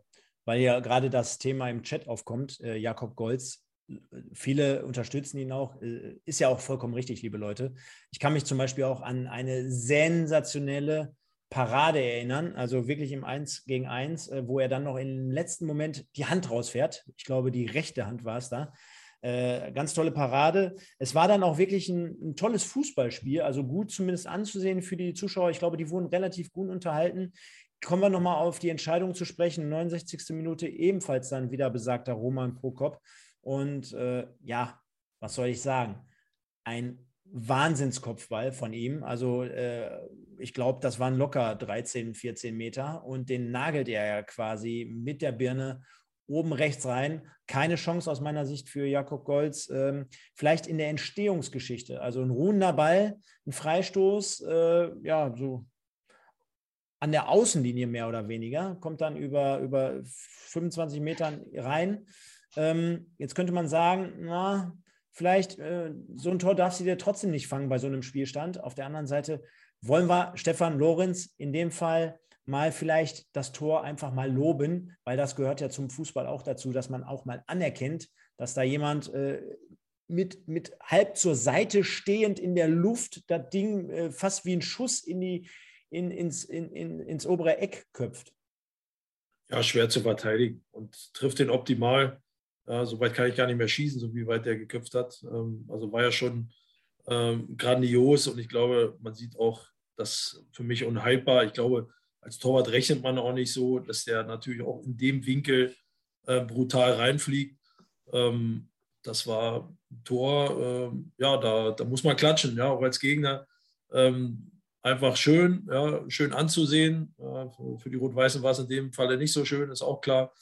weil ja gerade das Thema im Chat aufkommt, äh, Jakob Golz. Viele unterstützen ihn auch. Äh, ist ja auch vollkommen richtig, liebe Leute. Ich kann mich zum Beispiel auch an eine sensationelle Parade erinnern, also wirklich im 1 gegen 1, äh, wo er dann noch im letzten Moment die Hand rausfährt. Ich glaube, die rechte Hand war es da. Ganz tolle Parade. Es war dann auch wirklich ein, ein, tolles Fußballspiel, also gut zumindest anzusehen für die Zuschauer. Ich glaube, die wurden relativ gut unterhalten. Kommen wir nochmal auf die Entscheidung zu sprechen. 69. Minute ebenfalls dann wieder besagter Roman Prokop. Und äh, ja, was soll ich sagen? Ein Wahnsinnskopfball von ihm. Also äh, ich glaube, das waren locker 13, 14 Meter und den nagelt er ja quasi mit der Birne oben rechts rein. Keine Chance aus meiner Sicht für Jakob Golz. Ähm, vielleicht in der Entstehungsgeschichte. Also ein ruhender Ball, ein Freistoß, äh, ja, so an der Außenlinie mehr oder weniger, kommt dann über, über 25 Metern rein. Ähm, jetzt könnte man sagen, na, vielleicht äh, so ein Tor darf sie dir trotzdem nicht fangen bei so einem Spielstand. Auf der anderen Seite wollen wir Stefan Lorenz in dem Fall mal vielleicht das Tor einfach mal loben, weil das gehört ja zum Fußball auch dazu, dass man auch mal anerkennt, dass da jemand äh, mit, mit halb zur Seite stehend in der Luft das Ding äh, fast wie ein Schuss in die, in, ins, in, in, ins obere Eck köpft.
Ja, schwer zu verteidigen und trifft den optimal. Ja, so weit kann ich gar nicht mehr schießen, so wie weit der geköpft hat. Ähm, also war ja schon ähm, grandios und ich glaube, man sieht auch, das für mich unhaltbar. Ich glaube, als Torwart rechnet man auch nicht so, dass der natürlich auch in dem Winkel äh, brutal reinfliegt. Ähm, das war ein Tor, ja, da, da muss man klatschen, ja, auch als Gegner. Einfach schön, ja, schön anzusehen. Für die Rot-Weißen war es in dem Falle nicht so schön, ist auch klar.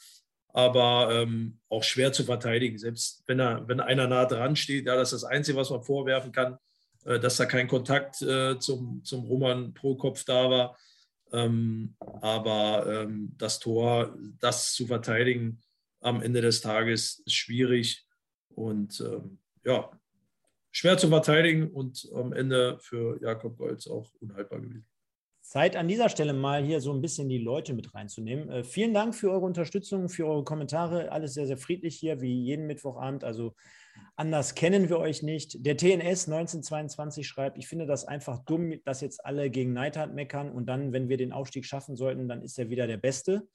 Aber ähm, auch schwer zu verteidigen. Selbst wenn, er, wenn einer nah dran steht, ja, das ist das Einzige, was man vorwerfen kann, äh, dass da kein Kontakt äh, zum, zum Roman pro Kopf da war. Ähm, aber ähm, das Tor, das zu verteidigen am Ende des Tages ist schwierig und ähm, ja, schwer zu verteidigen und am Ende für Jakob Golz auch unhaltbar gewesen.
Zeit an dieser Stelle mal hier so ein bisschen die Leute mit reinzunehmen. Äh, vielen Dank für eure Unterstützung, für eure Kommentare. Alles sehr, sehr friedlich hier, wie jeden Mittwochabend. Also anders kennen wir euch nicht. Der TNS 1922 schreibt, ich finde das einfach dumm, dass jetzt alle gegen Neidhardt meckern und dann, wenn wir den Aufstieg schaffen sollten, dann ist er wieder der Beste.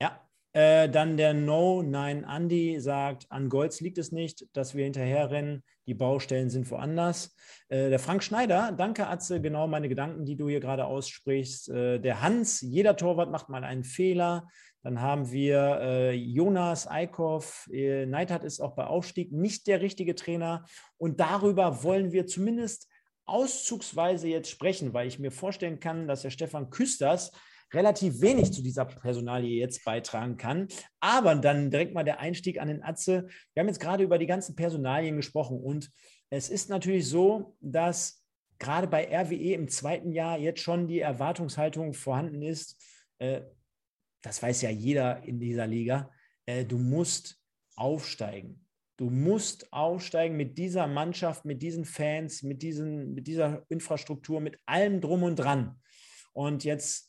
Ja, äh, dann der No, nein, Andy sagt, an Golds liegt es nicht, dass wir hinterherrennen. Die Baustellen sind woanders. Äh, der Frank Schneider, danke Atze, genau meine Gedanken, die du hier gerade aussprichst. Äh, der Hans, jeder Torwart macht mal einen Fehler. Dann haben wir äh, Jonas Eickhoff. Äh, Neidhardt ist auch bei Aufstieg nicht der richtige Trainer. Und darüber wollen wir zumindest auszugsweise jetzt sprechen, weil ich mir vorstellen kann, dass der Stefan Küsters relativ wenig zu dieser Personalie jetzt beitragen kann. Aber dann direkt mal der Einstieg an den Atze. Wir haben jetzt gerade über die ganzen Personalien gesprochen und es ist natürlich so, dass gerade bei RWE im zweiten Jahr jetzt schon die Erwartungshaltung vorhanden ist. Äh, das weiß ja jeder in dieser Liga. Äh, du musst aufsteigen. Du musst aufsteigen mit dieser Mannschaft, mit diesen Fans, mit, diesen, mit dieser Infrastruktur, mit allem drum und dran. Und jetzt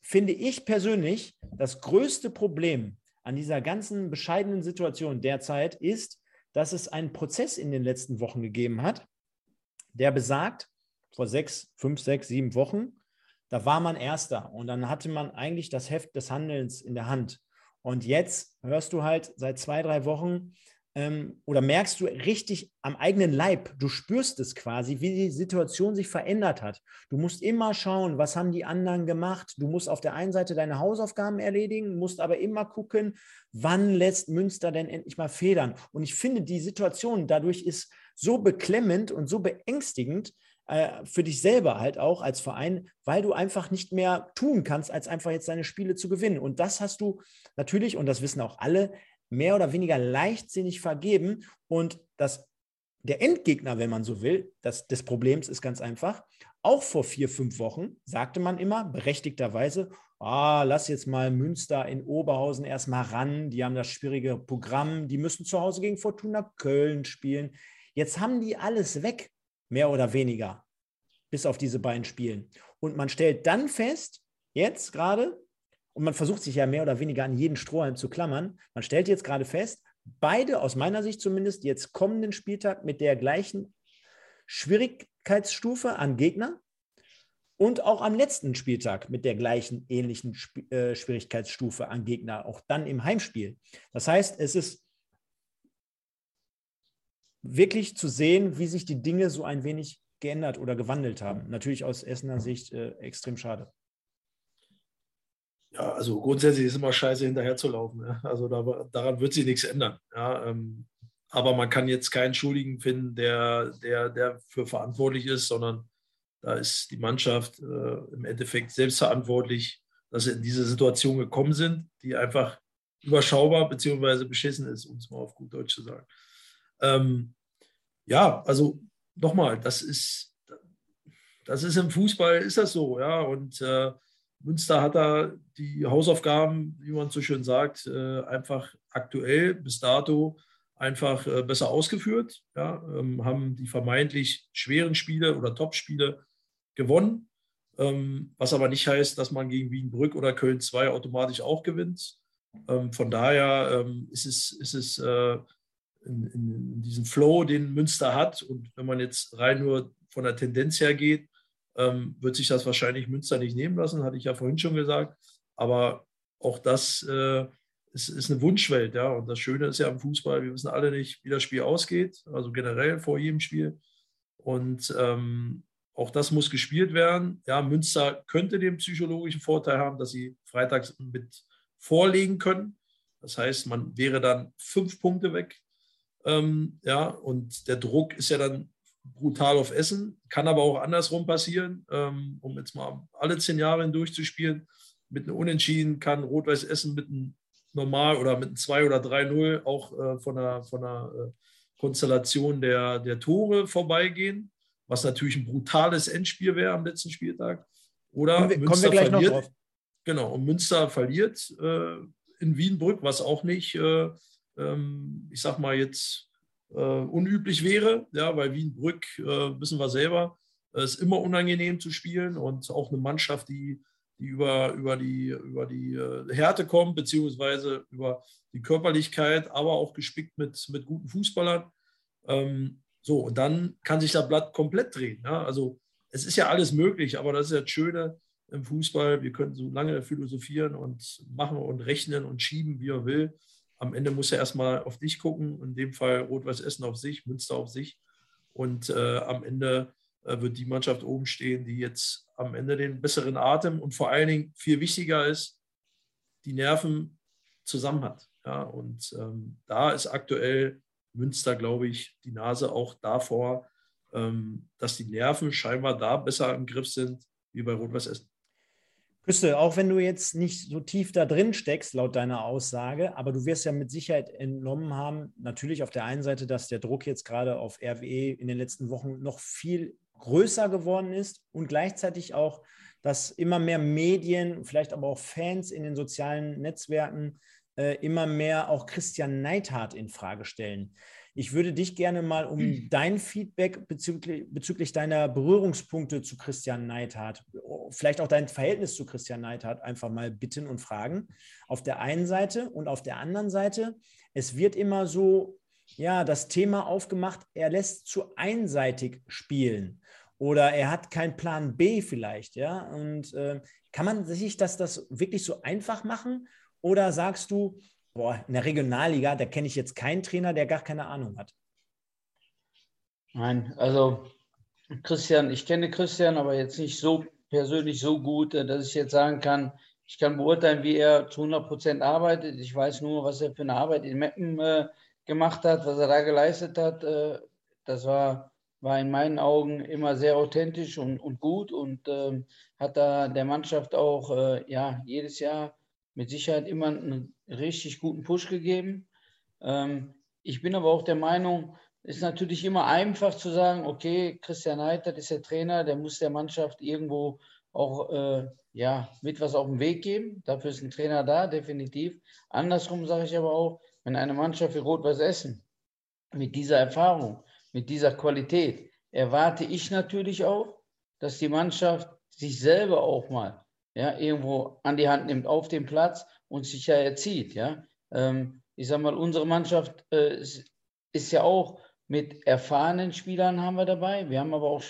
finde ich persönlich, das größte Problem an dieser ganzen bescheidenen Situation derzeit ist, dass es einen Prozess in den letzten Wochen gegeben hat, der besagt, vor sechs, fünf, sechs, sieben Wochen, da war man Erster und dann hatte man eigentlich das Heft des Handelns in der Hand. Und jetzt hörst du halt seit zwei, drei Wochen, ähm, oder merkst du richtig am eigenen Leib, du spürst es quasi, wie die Situation sich verändert hat. Du musst immer schauen, was haben die anderen gemacht. Du musst auf der einen Seite deine Hausaufgaben erledigen, musst aber immer gucken, wann lässt Münster denn endlich mal federn. Und ich finde, die Situation dadurch ist so beklemmend und so beängstigend, äh, für dich selber halt auch als Verein, weil du einfach nicht mehr tun kannst, als einfach jetzt deine Spiele zu gewinnen. Und das hast du natürlich, und das wissen auch alle, mehr oder weniger leichtsinnig vergeben. Und das, der Endgegner, wenn man so will, das, des Problems ist ganz einfach. Auch vor vier, fünf Wochen sagte man immer berechtigterweise, ah, lass jetzt mal Münster in Oberhausen erstmal ran, die haben das schwierige Programm, die müssen zu Hause gegen Fortuna Köln spielen. Jetzt haben die alles weg, mehr oder weniger, bis auf diese beiden Spielen. Und man stellt dann fest, jetzt gerade, und man versucht sich ja mehr oder weniger an jeden Strohhalm zu klammern. Man stellt jetzt gerade fest, beide aus meiner Sicht zumindest jetzt kommenden Spieltag mit der gleichen Schwierigkeitsstufe an Gegner und auch am letzten Spieltag mit der gleichen ähnlichen Sp äh, Schwierigkeitsstufe an Gegner, auch dann im Heimspiel. Das heißt, es ist wirklich zu sehen, wie sich die Dinge so ein wenig geändert oder gewandelt haben. Natürlich aus Essener Sicht äh, extrem schade.
Ja, also grundsätzlich ist immer scheiße, hinterher zu laufen. Ja. Also da, daran wird sich nichts ändern. Ja, ähm, aber man kann jetzt keinen Schuldigen finden, der, der, der für verantwortlich ist, sondern da ist die Mannschaft äh, im Endeffekt selbst verantwortlich, dass sie in diese Situation gekommen sind, die einfach überschaubar bzw. beschissen ist, um es mal auf gut Deutsch zu sagen. Ähm, ja, also nochmal, das ist, das ist im Fußball, ist das so, ja. Und äh, Münster hat da die Hausaufgaben, wie man so schön sagt, äh, einfach aktuell bis dato einfach äh, besser ausgeführt, ja, ähm, haben die vermeintlich schweren Spiele oder Top-Spiele gewonnen. Ähm, was aber nicht heißt, dass man gegen Wienbrück oder Köln 2 automatisch auch gewinnt. Ähm, von daher ist es, ist es äh, in, in, diesem Flow, den Münster hat. Und wenn man jetzt rein nur von der Tendenz her geht, ähm, wird sich das wahrscheinlich Münster nicht nehmen lassen, hatte ich ja vorhin schon gesagt. Aber auch das äh, ist, ist, eine Wunschwelt. Ja? Und das Schöne ist ja am Fußball, wir wissen alle nicht, wie das Spiel ausgeht, also generell vor jedem Spiel. Und ähm, auch das muss gespielt werden. Ja, Münster könnte den psychologischen Vorteil haben, dass sie freitags mit vorlegen können. Das heißt, man wäre dann fünf Punkte weg. Ähm, ja, und der Druck ist ja dann brutal auf Essen, kann aber auch andersrum passieren, ähm, um jetzt mal alle zehn Jahre hindurch zu spielen. Mit einem Unentschieden kann Rot-Weiß Essen mit einem Normal- oder mit einem 2 oder 3-0 auch äh, von der, von der äh, Konstellation der, der Tore vorbeigehen, was natürlich ein brutales Endspiel wäre am letzten Spieltag. Oder
kommen wir, Münster kommen wir verliert.
Genau, und Münster verliert äh, in Wienbrück, was auch nicht, äh, ähm, ich sag mal jetzt, unüblich wäre, ja, weil Wienbrück, äh, wissen wir selber, ist immer unangenehm zu spielen und auch eine Mannschaft, die, die über, über die, über die äh, Härte kommt, beziehungsweise über die Körperlichkeit, aber auch gespickt mit, mit guten Fußballern. Ähm, so, und dann kann sich das Blatt komplett drehen. Ja? Also es ist ja alles möglich, aber das ist ja das Schöne im Fußball. Wir können so lange philosophieren und machen und rechnen und schieben, wie er will am Ende muss er erstmal auf dich gucken, in dem Fall Rot-Weiß Essen auf sich, Münster auf sich. Und äh, am Ende äh, wird die Mannschaft oben stehen, die jetzt am Ende den besseren Atem und vor allen Dingen viel wichtiger ist, die Nerven zusammen hat. Ja, und ähm, da ist aktuell Münster, glaube ich, die Nase auch davor, ähm, dass die Nerven scheinbar da besser im Griff sind wie bei Rot-Weiß Essen.
Küste, auch wenn du jetzt nicht so tief da drin steckst, laut deiner Aussage, aber du wirst ja mit Sicherheit entnommen haben, natürlich auf der einen Seite, dass der Druck jetzt gerade auf RWE in den letzten Wochen noch viel größer geworden ist und gleichzeitig auch, dass immer mehr Medien, vielleicht aber auch Fans in den sozialen Netzwerken äh, immer mehr auch Christian Neidhardt in Frage stellen. Ich würde dich gerne mal um hm. dein Feedback bezüglich, bezüglich deiner Berührungspunkte zu Christian Neidhardt, vielleicht auch dein Verhältnis zu Christian Neidhardt einfach mal bitten und fragen. Auf der einen Seite und auf der anderen Seite, es wird immer so, ja, das Thema aufgemacht, er lässt zu einseitig spielen oder er hat keinen Plan B vielleicht, ja. Und äh, kann man sich das, das wirklich so einfach machen? Oder sagst du, boah, in der Regionalliga, da kenne ich jetzt keinen Trainer, der gar keine Ahnung hat.
Nein, also Christian, ich kenne Christian, aber jetzt nicht so persönlich so gut, äh, dass ich jetzt sagen kann, ich kann beurteilen, wie er zu 100 Prozent arbeitet. Ich weiß nur, was er für eine Arbeit in Meppen äh, gemacht hat, was er da geleistet hat. Äh, das war, war in meinen Augen immer sehr authentisch und, und gut und äh, hat da der Mannschaft auch äh, ja, jedes Jahr mit Sicherheit immer einen richtig guten Push gegeben. Ähm, ich bin aber auch der Meinung, ist natürlich immer einfach zu sagen, okay, Christian Heitert ist der Trainer, der muss der Mannschaft irgendwo auch äh, ja, mit was auf den Weg geben. Dafür ist ein Trainer da, definitiv. Andersrum sage ich aber auch, wenn eine Mannschaft wie Rot-Weiß Essen mit dieser Erfahrung, mit dieser Qualität, erwarte ich natürlich auch, dass die Mannschaft sich selber auch mal ja, irgendwo an die Hand nimmt auf dem Platz und sich ja erzieht. Ja? Ähm, ich sage mal, unsere Mannschaft äh, ist, ja auch mit erfahrenen Spielern haben wir dabei. Wir haben aber auch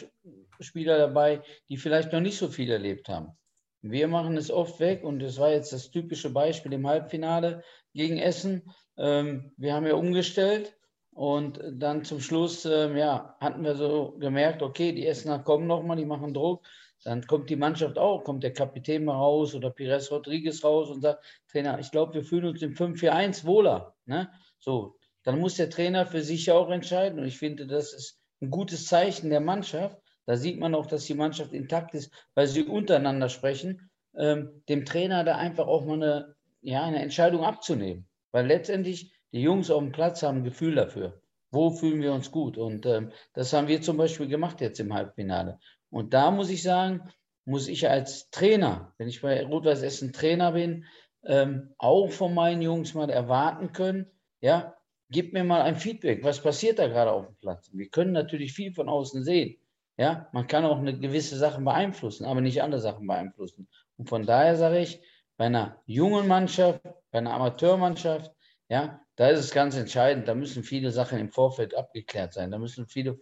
Spieler dabei, die vielleicht noch nicht so viel erlebt haben. Wir machen es oft weg und das war jetzt das typische Beispiel im Halbfinale gegen Essen. Ähm, wir haben ja umgestellt und dann zum Schluss ähm, ja, hatten wir so gemerkt, okay, die Essener kommen nochmal, die machen Druck. Dann kommt die Mannschaft auch, kommt der Kapitän mal raus oder Pires Rodriguez raus und sagt, Trainer, ich glaube, wir fühlen uns im 5-4-1 wohler. Ne? So, dann muss der Trainer für sich auch entscheiden. Und ich finde, das ist ein gutes Zeichen der Mannschaft. Da sieht man auch, dass die Mannschaft intakt ist, weil sie untereinander sprechen, ähm, dem Trainer da einfach auch mal eine, ja, eine Entscheidung abzunehmen. Weil letztendlich die Jungs auf dem Platz haben ein Gefühl dafür. Wo fühlen wir uns gut? Und ähm, das haben wir zum Beispiel gemacht jetzt im Halbfinale. Und da muss ich sagen, muss ich als Trainer, wenn ich bei Rot-Weiß Essen Trainer bin, ähm, auch von meinen Jungs mal erwarten können, ja, gib mir mal ein Feedback, was passiert da gerade auf dem Platz? Wir können natürlich viel von außen sehen, Ja, man kann auch eine gewisse Sachen beeinflussen, aber nicht andere Sachen beeinflussen. Und von daher sage ich, bei einer jungen Mannschaft, bei einer Amateurmannschaft, ja, da ist es ganz entscheidend, da müssen viele Sachen im Vorfeld abgeklärt sein, da müssen viele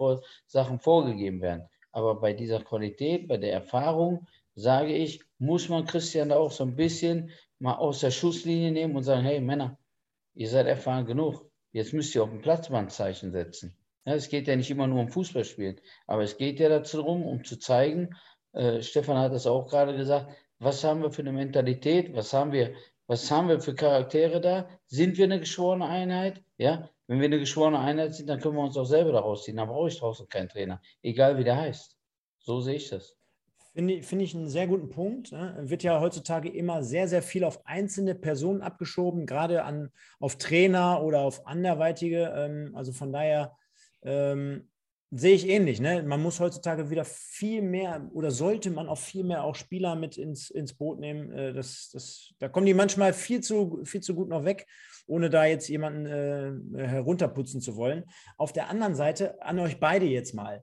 Sachen vorgegeben werden. Aber bei dieser Qualität, bei der Erfahrung, sage ich, muss man Christian da auch so ein bisschen mal aus der Schusslinie nehmen und sagen, hey Männer, ihr seid erfahren genug. Jetzt müsst ihr auf dem Platz mal ein Zeichen setzen. Ja, es geht ja nicht immer nur um Fußballspielen, aber es geht ja darum, um zu zeigen, äh, Stefan hat es auch gerade gesagt, was haben wir für eine Mentalität, was haben wir, was haben wir für Charaktere da? Sind wir eine geschworene Einheit? Ja, wenn wir eine geschworene Einheit sind, dann können wir uns auch selber daraus ziehen. Dann brauche ich draußen keinen Trainer, egal wie der heißt. So sehe ich das.
Finde ich, find ich einen sehr guten Punkt. Ne? Wird ja heutzutage immer sehr, sehr viel auf einzelne Personen abgeschoben, gerade an, auf Trainer oder auf anderweitige. Ähm, also von daher ähm, sehe ich ähnlich. Ne? Man muss heutzutage wieder viel mehr oder sollte man auch viel mehr auch Spieler mit ins, ins Boot nehmen. Äh, das, das, da kommen die manchmal viel zu, viel zu gut noch weg, ohne da jetzt jemanden äh, herunterputzen zu wollen. Auf der anderen Seite an euch beide jetzt mal.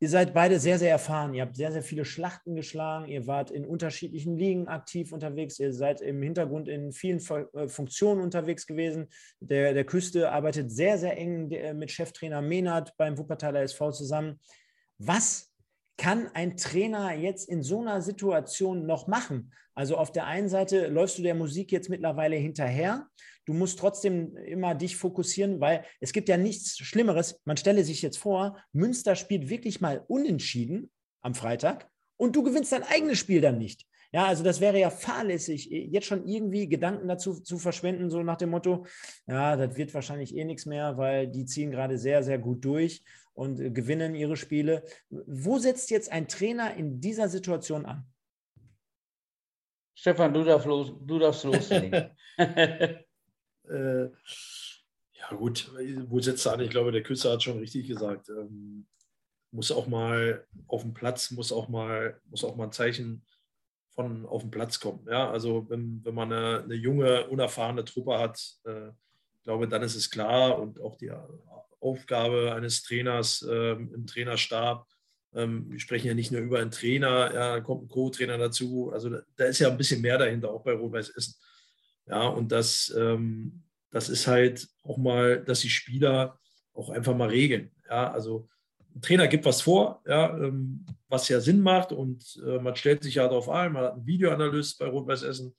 Ihr seid beide sehr, sehr erfahren. Ihr habt sehr, sehr viele Schlachten geschlagen. Ihr wart in unterschiedlichen Ligen aktiv unterwegs. Ihr seid im Hintergrund in vielen äh, Funktionen unterwegs gewesen. Der, der Küste arbeitet sehr, sehr eng äh, mit Cheftrainer Menard beim Wuppertaler SV zusammen. Was kann ein Trainer jetzt in so einer Situation noch machen? Also auf der einen Seite läufst du der Musik jetzt mittlerweile hinterher du musst trotzdem immer dich fokussieren, weil es gibt ja nichts Schlimmeres. Man stelle sich jetzt vor, Münster spielt wirklich mal unentschieden am Freitag und du gewinnst dein eigenes Spiel dann nicht. Ja, also das wäre ja fahrlässig, jetzt schon irgendwie Gedanken dazu zu verschwenden, so nach dem Motto, ja, das wird wahrscheinlich eh nichts mehr, weil die ziehen gerade sehr, sehr gut durch und gewinnen ihre Spiele. Wo setzt jetzt ein Trainer in dieser Situation an?
Stefan, du darfst, los, du darfst loslegen.
Äh, ja, gut, wo setzt er an? Ich glaube, der Küster hat schon richtig gesagt. Ähm, muss auch mal auf dem Platz, muss auch mal, muss auch mal ein Zeichen von auf den Platz kommen. Ja, also wenn, wenn man eine, eine junge, unerfahrene Truppe hat, äh, ich glaube, dann ist es klar und auch die Aufgabe eines Trainers äh, im Trainerstab. Ähm, wir sprechen ja nicht nur über einen Trainer, ja, kommt ein Co-Trainer dazu. Also da, da, ist ja ein bisschen mehr dahinter, auch bei Rot-Weiß Essen. Ja, und das, ähm, das ist halt auch mal, dass die Spieler auch einfach mal regeln. Ja, also ein Trainer gibt was vor, ja, ähm, was ja Sinn macht und äh, man stellt sich ja darauf ein, man hat einen Videoanalyst bei Rot-Weiß Essen,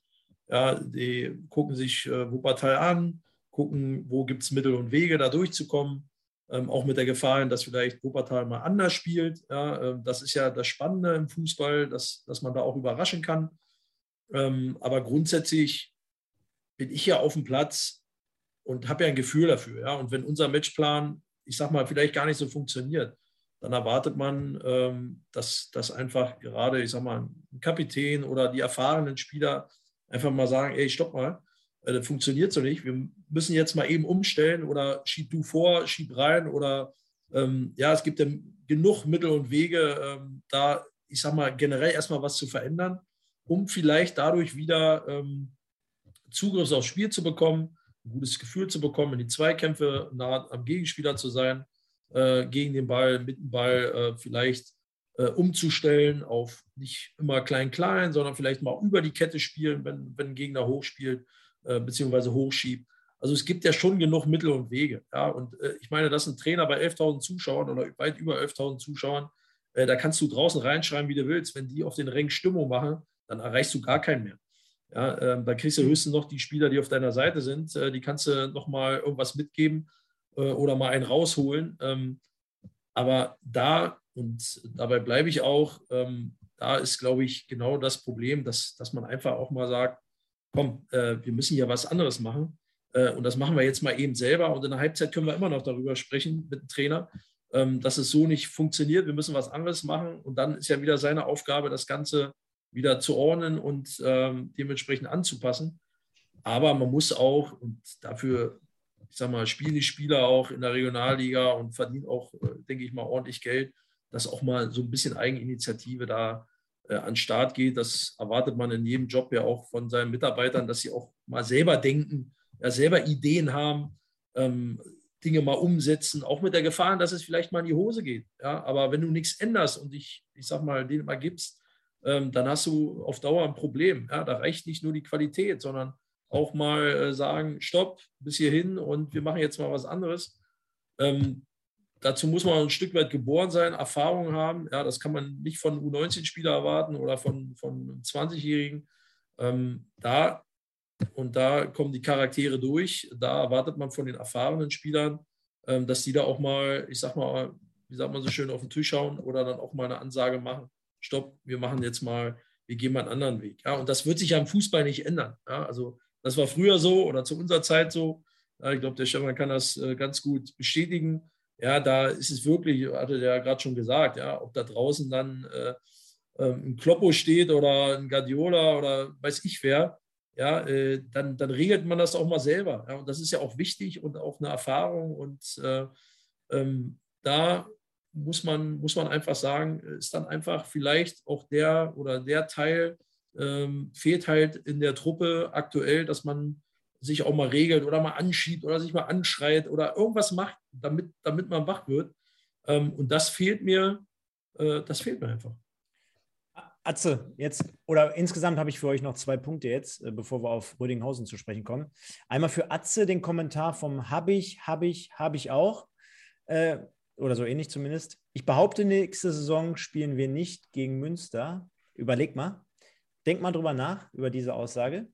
ja, die gucken sich äh, Wuppertal an, gucken, wo gibt es Mittel und Wege, da durchzukommen. Ähm, auch mit der Gefahr, dass vielleicht Wuppertal mal anders spielt. Ja, äh, das ist ja das Spannende im Fußball, dass, dass man da auch überraschen kann. Ähm, aber grundsätzlich bin ich ja auf dem Platz und habe ja ein Gefühl dafür. Ja? Und wenn unser Matchplan, ich sag mal, vielleicht gar nicht so funktioniert, dann erwartet man, ähm, dass, dass einfach gerade, ich sag mal, ein Kapitän oder die erfahrenen Spieler einfach mal sagen, ey, stopp mal, das funktioniert so nicht. Wir müssen jetzt mal eben umstellen oder schieb du vor, schieb rein oder ähm, ja, es gibt ja genug Mittel und Wege, ähm, da, ich sag mal, generell erstmal was zu verändern, um vielleicht dadurch wieder ähm, Zugriff aufs Spiel zu bekommen, ein gutes Gefühl zu bekommen, in die Zweikämpfe nah am Gegenspieler zu sein, äh, gegen den Ball, mit dem Ball äh, vielleicht äh, umzustellen auf nicht immer klein-klein, sondern vielleicht mal über die Kette spielen, wenn, wenn ein Gegner hochspielt, äh, beziehungsweise hochschiebt. Also es gibt ja schon genug Mittel und Wege. Ja? Und äh, ich meine, dass ein Trainer bei 11.000 Zuschauern oder weit über 11.000 Zuschauern, äh, da kannst du draußen reinschreiben, wie du willst. Wenn die auf den Rängen Stimmung machen, dann erreichst du gar keinen mehr. Ja, äh, da kriegst du höchstens noch die Spieler, die auf deiner Seite sind. Äh, die kannst du noch mal irgendwas mitgeben äh, oder mal einen rausholen. Ähm, aber da, und dabei bleibe ich auch, ähm, da ist, glaube ich, genau das Problem, dass, dass man einfach auch mal sagt, komm, äh, wir müssen ja was anderes machen. Äh, und das machen wir jetzt mal eben selber. Und in der Halbzeit können wir immer noch darüber sprechen mit dem Trainer, ähm, dass es so nicht funktioniert. Wir müssen was anderes machen. Und dann ist ja wieder seine Aufgabe, das Ganze wieder zu ordnen und ähm, dementsprechend anzupassen. Aber man muss auch, und dafür, ich sag mal, spielen die Spieler auch in der Regionalliga und verdienen auch, äh, denke ich mal, ordentlich Geld, dass auch mal so ein bisschen Eigeninitiative da an den Start geht. Das erwartet man in jedem Job ja auch von seinen Mitarbeitern, dass sie auch mal selber denken, ja, selber Ideen haben. Ähm, Dinge mal umsetzen, auch mit der Gefahr, dass es vielleicht mal in die Hose geht. Ja, aber wenn du nichts änderst und dich, ich sag mal, denen mal gibst, ähm, dann hast du auf Dauer ein Problem. Ja, da reicht nicht nur die Qualität, sondern auch mal äh, sagen, stopp, bis hierhin und wir machen jetzt mal was anderes. Ähm, dazu muss man ein Stück weit geboren sein, Erfahrung haben. Ja, das kann man nicht von U19-Spieler erwarten oder von, von 20-Jährigen. Ähm, da und da kommen die Charaktere durch. Da erwartet man von den erfahrenen Spielern, ähm, dass die da auch mal, ich sag mal, wie sagt man so schön, auf den Tisch schauen oder dann auch mal eine Ansage machen. Stopp, wir machen jetzt mal, wir gehen mal einen anderen Weg. Ja, und das wird sich ja im Fußball nicht ändern. Ja, also das war früher so oder zu unserer Zeit so. Ja, ich glaube, der Stefan kann das äh, ganz gut bestätigen. Ja, da ist es wirklich, hatte der gerade schon gesagt, ja, ob da draußen dann äh, ähm, ein Kloppo steht oder ein Guardiola oder weiß ich wer, ja, äh, dann, dann regelt man das auch mal selber. Ja, und das ist ja auch wichtig und auch eine Erfahrung. Und äh, ähm, da muss man, muss man einfach sagen, ist dann einfach vielleicht auch der oder der Teil ähm, fehlt halt in der Truppe aktuell, dass man sich auch mal regelt oder mal anschiebt oder sich mal anschreit oder irgendwas macht, damit, damit man wach wird. Ähm, und das fehlt mir, äh, das fehlt mir einfach.
Atze, jetzt, oder insgesamt habe ich für euch noch zwei Punkte jetzt, äh, bevor wir auf Rödinghausen zu sprechen kommen. Einmal für Atze den Kommentar vom Hab ich, hab ich, hab ich auch. Äh, oder so ähnlich zumindest. Ich behaupte, nächste Saison spielen wir nicht gegen Münster. Überleg mal. Denk mal drüber nach, über diese Aussage.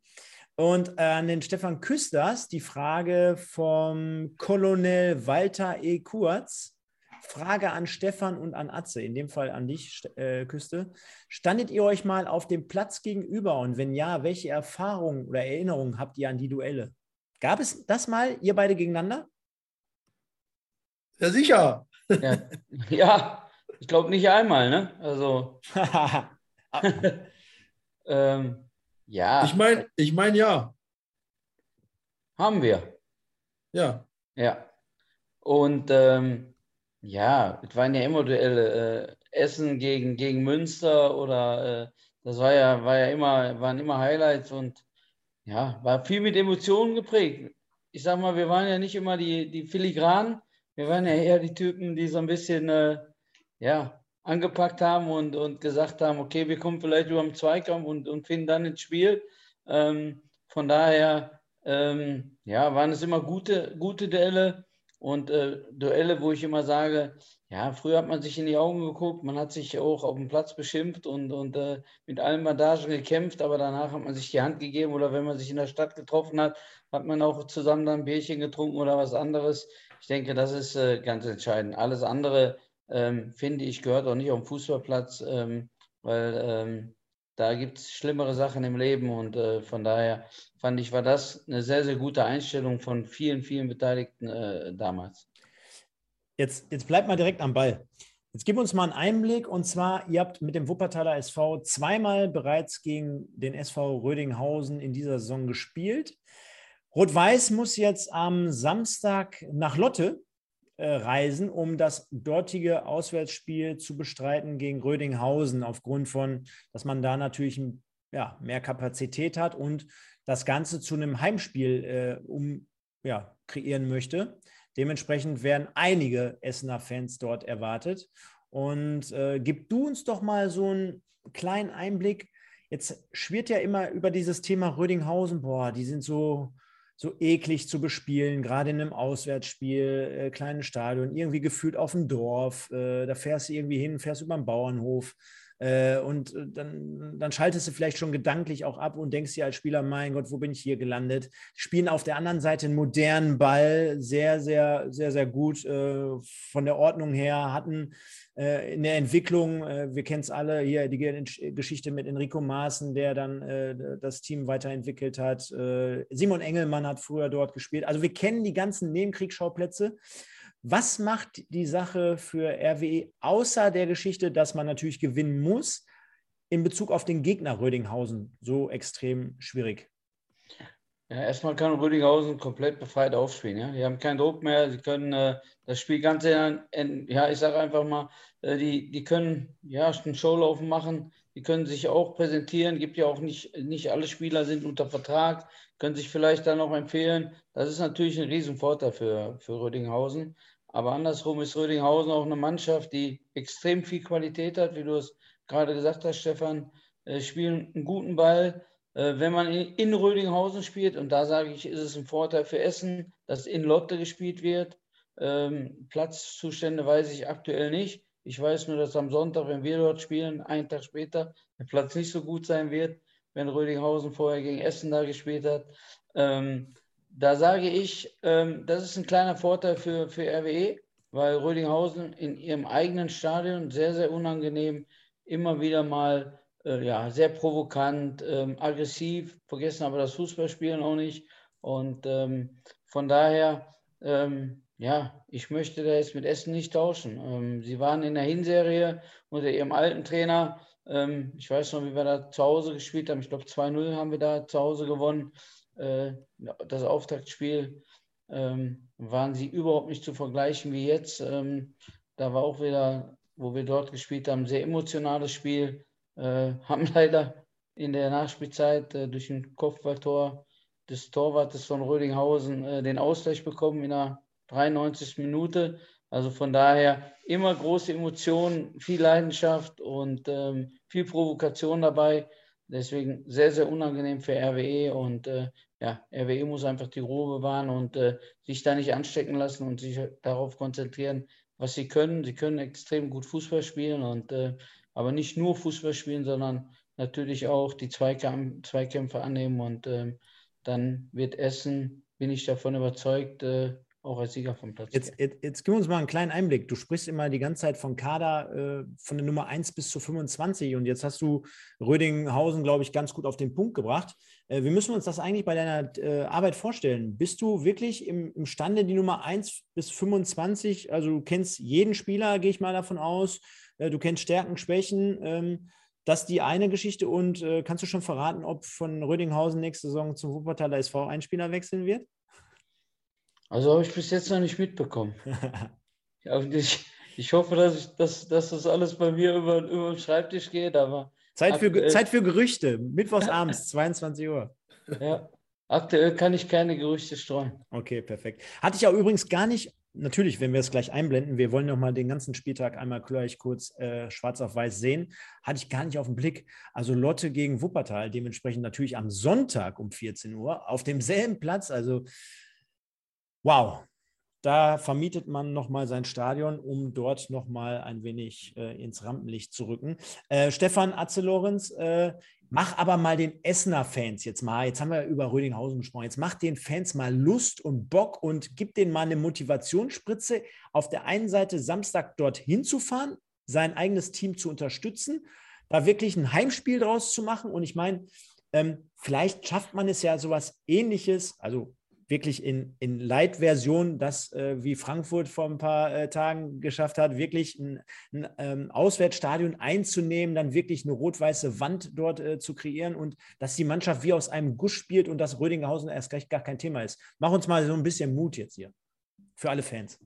Und äh, an den Stefan Küsters die Frage vom Colonel Walter E. Kurz. Frage an Stefan und an Atze, in dem Fall an dich, äh, Küste. Standet ihr euch mal auf dem Platz gegenüber und wenn ja, welche Erfahrungen oder Erinnerungen habt ihr an die Duelle? Gab es das mal, ihr beide gegeneinander?
Ja, sicher.
Ja, ja ich glaube nicht einmal, ne? Also.
ähm, ja. Ich meine, ich mein, ja.
Haben wir.
Ja.
Ja. Und ähm, ja, es waren ja immer Duelle. Äh, Essen gegen, gegen Münster oder äh, das war ja, war ja immer, waren immer Highlights und ja, war viel mit Emotionen geprägt. Ich sag mal, wir waren ja nicht immer die, die Filigranen, wir waren ja eher die Typen, die so ein bisschen äh, ja, angepackt haben und, und gesagt haben, okay, wir kommen vielleicht über den Zweikampf und, und finden dann ins Spiel. Ähm, von daher ähm, ja, waren es immer gute, gute Duelle und äh, Duelle, wo ich immer sage, ja, früher hat man sich in die Augen geguckt, man hat sich auch auf dem Platz beschimpft und, und äh, mit allen Bandagen gekämpft, aber danach hat man sich die Hand gegeben oder wenn man sich in der Stadt getroffen hat, hat man auch zusammen dann ein Bierchen getrunken oder was anderes. Ich denke, das ist äh, ganz entscheidend. Alles andere, ähm, finde ich, gehört auch nicht auf den Fußballplatz, ähm, weil ähm, da gibt es schlimmere Sachen im Leben und äh, von daher fand ich, war das eine sehr, sehr gute Einstellung von vielen, vielen Beteiligten äh, damals.
Jetzt, jetzt bleibt mal direkt am Ball. Jetzt gib uns mal einen Einblick und zwar, ihr habt mit dem Wuppertaler SV zweimal bereits gegen den SV Rödinghausen in dieser Saison gespielt. Rot-Weiß muss jetzt am Samstag nach Lotte reisen, um das dortige Auswärtsspiel zu bestreiten gegen Rödinghausen, aufgrund von, dass man da natürlich ja, mehr Kapazität hat und das Ganze zu einem Heimspiel äh, um, ja, kreieren möchte. Dementsprechend werden einige Essener Fans dort erwartet. Und äh, gib du uns doch mal so einen kleinen Einblick. Jetzt schwirrt ja immer über dieses Thema Rödinghausen, boah, die sind so so eklig zu bespielen, gerade in einem Auswärtsspiel, äh, kleines Stadion, irgendwie gefühlt auf dem Dorf. Äh, da fährst du irgendwie hin, fährst über den Bauernhof. Äh, und äh, dann, dann schaltest du vielleicht schon gedanklich auch ab und denkst dir als Spieler, mein Gott, wo bin ich hier gelandet? Spielen auf der anderen Seite einen modernen Ball, sehr, sehr, sehr, sehr gut äh, von der Ordnung her, hatten äh, in der Entwicklung, äh, wir kennen es alle, hier die Geschichte mit Enrico Maaßen, der dann äh, das Team weiterentwickelt hat. Simon Engelmann hat früher dort gespielt. Also wir kennen die ganzen Nebenkriegsschauplätze. Was macht die Sache für RWE außer der Geschichte, dass man natürlich gewinnen muss, in Bezug auf den Gegner Rödinghausen so extrem schwierig?
Ja, erstmal kann Rödinghausen komplett befreit aufspielen. Ja? Die haben keinen Druck mehr. Sie können äh, das Spiel ganz, in, in, ja, ich sage einfach mal, äh, die, die können ja einen Showlaufen machen. die können sich auch präsentieren. Gibt ja auch nicht, nicht alle Spieler sind unter Vertrag, können sich vielleicht dann auch empfehlen. Das ist natürlich ein Riesenvorteil für, für Rödinghausen. Aber andersrum ist Rödinghausen auch eine Mannschaft, die extrem viel Qualität hat, wie du es gerade gesagt hast, Stefan. Äh, spielen einen guten Ball. Äh, wenn man in, in Rödinghausen spielt, und da sage ich, ist es ein Vorteil für Essen, dass in Lotte gespielt wird. Ähm, Platzzustände weiß ich aktuell nicht. Ich weiß nur, dass am Sonntag, wenn wir dort spielen, einen Tag später, der Platz nicht so gut sein wird, wenn Rödinghausen vorher gegen Essen da gespielt hat. Ähm, da sage ich, ähm, das ist ein kleiner Vorteil für, für RWE, weil Rödinghausen in ihrem eigenen Stadion sehr, sehr unangenehm immer wieder mal äh, ja, sehr provokant, ähm, aggressiv, vergessen aber das Fußballspielen auch nicht. Und ähm, von daher, ähm, ja, ich möchte da jetzt mit Essen nicht tauschen. Ähm, sie waren in der Hinserie unter ihrem alten Trainer. Ähm, ich weiß noch, wie wir da zu Hause gespielt haben. Ich glaube, 2-0 haben wir da zu Hause gewonnen. Äh, das Auftaktspiel ähm, waren sie überhaupt nicht zu vergleichen wie jetzt. da war auch wieder, wo wir dort gespielt haben, sehr emotionales Spiel äh, haben leider in der Nachspielzeit äh, durch ein Kopfballtor des Torwartes von Rödinghausen den Ausgleich bekommen in der 93. Minute. Also von daher immer große Emotionen, viel Leidenschaft und ähm, viel Provokation dabei. Deswegen sehr, sehr unangenehm für RWE und äh, ja, RWE muss einfach die Ruhe bewahren und äh, sich da nicht anstecken lassen und sich darauf konzentrieren, was sie können. Sie können extrem gut Fußball spielen und äh, aber nicht nur Fußball spielen, sondern natürlich auch die Zweikämpfe, Zweikämpfe annehmen und ähm, dann wird Essen, bin ich davon überzeugt, äh, auch als Sieger vom Platz.
Jetzt, jetzt, jetzt gib uns mal einen kleinen Einblick. Du sprichst immer die ganze Zeit von Kader äh, von der Nummer 1 bis zu 25 und jetzt hast du Rödinghausen, glaube ich, ganz gut auf den Punkt gebracht. Äh, wie müssen uns das eigentlich bei deiner äh, Arbeit vorstellen? Bist du wirklich im, imstande, die Nummer 1 bis 25, also du kennst jeden Spieler, gehe ich mal davon aus, äh, du kennst Stärken, Schwächen. Ähm, das ist die eine Geschichte. Und äh, kannst du schon verraten, ob von Rödinghausen nächste Saison zum Wuppertaler SV ein Spieler wechseln wird?
Also habe ich bis jetzt noch nicht mitbekommen. ich, ich hoffe, dass, ich, dass, dass das alles bei mir über, über den Schreibtisch geht, aber.
Zeit für, aktuell, Zeit für Gerüchte. Mittwochs abends, 22 Uhr.
Ja, aktuell kann ich keine Gerüchte streuen.
Okay, perfekt. Hatte ich ja übrigens gar nicht natürlich, wenn wir es gleich einblenden, wir wollen nochmal den ganzen Spieltag einmal gleich kurz äh, schwarz auf weiß sehen, hatte ich gar nicht auf den Blick. Also Lotte gegen Wuppertal, dementsprechend natürlich am Sonntag um 14 Uhr auf demselben Platz. Also wow, da vermietet man nochmal sein Stadion, um dort nochmal ein wenig äh, ins Rampenlicht zu rücken. Äh, Stefan Atzelorenz, äh, Mach aber mal den Essener Fans jetzt mal, jetzt haben wir über Rödinghausen gesprochen, jetzt mach den Fans mal Lust und Bock und gib denen mal eine Motivationsspritze, auf der einen Seite Samstag dorthin zu fahren, sein eigenes Team zu unterstützen, da wirklich ein Heimspiel draus zu machen. Und ich meine, ähm, vielleicht schafft man es ja sowas ähnliches, also wirklich in, in Light-Version, das äh, wie Frankfurt vor ein paar äh, Tagen geschafft hat, wirklich ein, ein ähm, Auswärtsstadion einzunehmen, dann wirklich eine rot-weiße Wand dort äh, zu kreieren und dass die Mannschaft wie aus einem Guss spielt und dass Rödinghausen erst gleich gar kein Thema ist. Mach uns mal so ein bisschen Mut jetzt hier für alle Fans.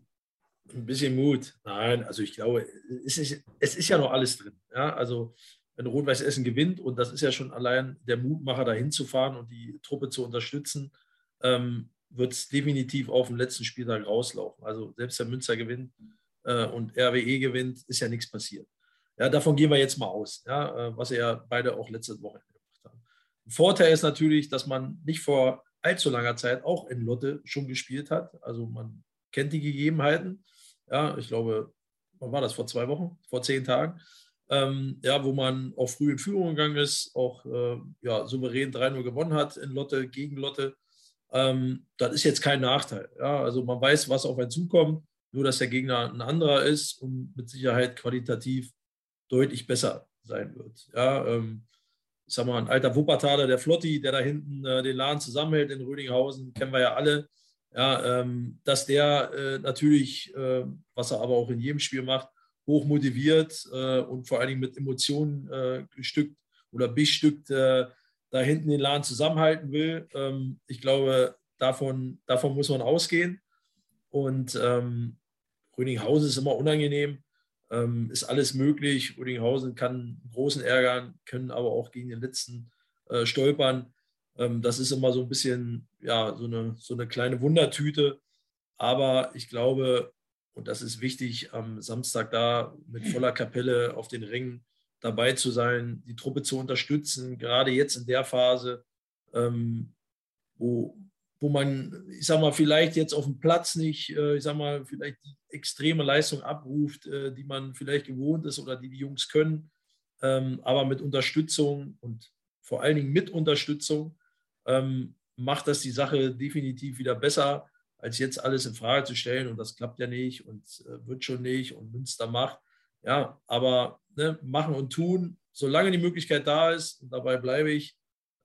Ein bisschen Mut. Nein, also ich glaube, es ist, es ist ja noch alles drin. Ja, also wenn Rot-Weiß Essen gewinnt und das ist ja schon allein der Mutmacher, da hinzufahren und die Truppe zu unterstützen, ähm, wird es definitiv auf dem letzten Spieltag rauslaufen. Also selbst wenn Münster gewinnt äh, und RWE gewinnt, ist ja nichts passiert. Ja, davon gehen wir jetzt mal aus, ja, äh, was ja beide auch letzte Woche gemacht haben. Ein Vorteil ist natürlich, dass man nicht vor allzu langer Zeit auch in Lotte schon gespielt hat. Also man kennt die Gegebenheiten. Ja, ich glaube, wann war das? Vor zwei Wochen, vor zehn Tagen. Ähm, ja, wo man auch früh in Führung gegangen ist, auch äh, ja, souverän 3-0 gewonnen hat in Lotte, gegen Lotte. Ähm, das ist jetzt kein Nachteil. Ja? Also man weiß, was auf einen zukommt, nur dass der Gegner ein anderer ist und mit Sicherheit qualitativ deutlich besser sein wird. Ja, ähm, ich sag mal, ein alter Wuppertaler, der Flotti, der da hinten äh, den Laden zusammenhält in Rödinghausen, kennen wir ja alle. Ja, ähm, dass der äh, natürlich, äh, was er aber auch in jedem Spiel macht, hoch motiviert äh, und vor allen Dingen mit Emotionen äh, gestückt oder bestückt äh, da hinten den Laden zusammenhalten will. Ähm, ich glaube, davon, davon muss man ausgehen. Und ähm, Röninghausen ist immer unangenehm. ähm, ist alles möglich. Rüdinghausen kann großen ärgern, können aber auch gegen den letzten äh, stolpern. Ähm, das ist immer so ein bisschen ja, so, eine, so eine kleine Wundertüte. Aber ich glaube, und das ist wichtig, am Samstag da mit voller Kapelle auf den Ringen dabei zu sein, die Truppe zu unterstützen, gerade jetzt in der Phase, ähm, wo, wo man, ich sag mal, vielleicht jetzt auf dem Platz nicht, äh, ich sag mal, vielleicht die extreme Leistung abruft, äh, die man vielleicht gewohnt ist oder die die Jungs können, ähm, aber mit Unterstützung und vor allen Dingen mit Unterstützung ähm, macht das die Sache definitiv wieder besser, als jetzt alles in Frage zu stellen und das klappt ja nicht und äh, wird schon nicht und Münster macht. Ja, aber ne, machen und tun, solange die Möglichkeit da ist, und dabei bleibe ich,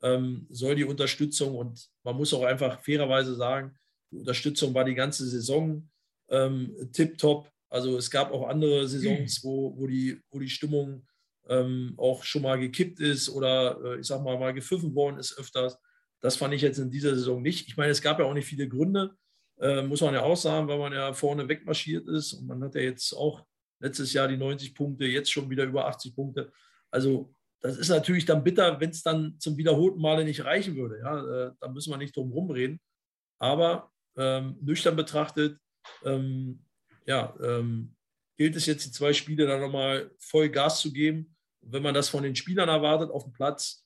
ähm, soll die Unterstützung und man muss auch einfach fairerweise sagen, die Unterstützung war die ganze Saison ähm, tipptopp. Also es gab auch andere Saisons, wo, wo, die, wo die Stimmung ähm, auch schon mal gekippt ist oder äh, ich sag mal mal gepfiffen worden ist öfters. Das fand ich jetzt in dieser Saison nicht. Ich meine, es gab ja auch nicht viele Gründe, äh, muss man ja auch sagen, weil man ja vorne wegmarschiert ist und man hat ja jetzt auch letztes Jahr die 90 Punkte, jetzt schon wieder über 80 Punkte. Also das ist natürlich dann bitter, wenn es dann zum wiederholten Male nicht reichen würde. Ja, äh, da müssen wir nicht drum rumreden. Aber ähm, nüchtern betrachtet, ähm, ja, ähm, gilt es jetzt die zwei Spiele dann nochmal voll Gas zu geben. Wenn man das von den Spielern erwartet auf dem Platz,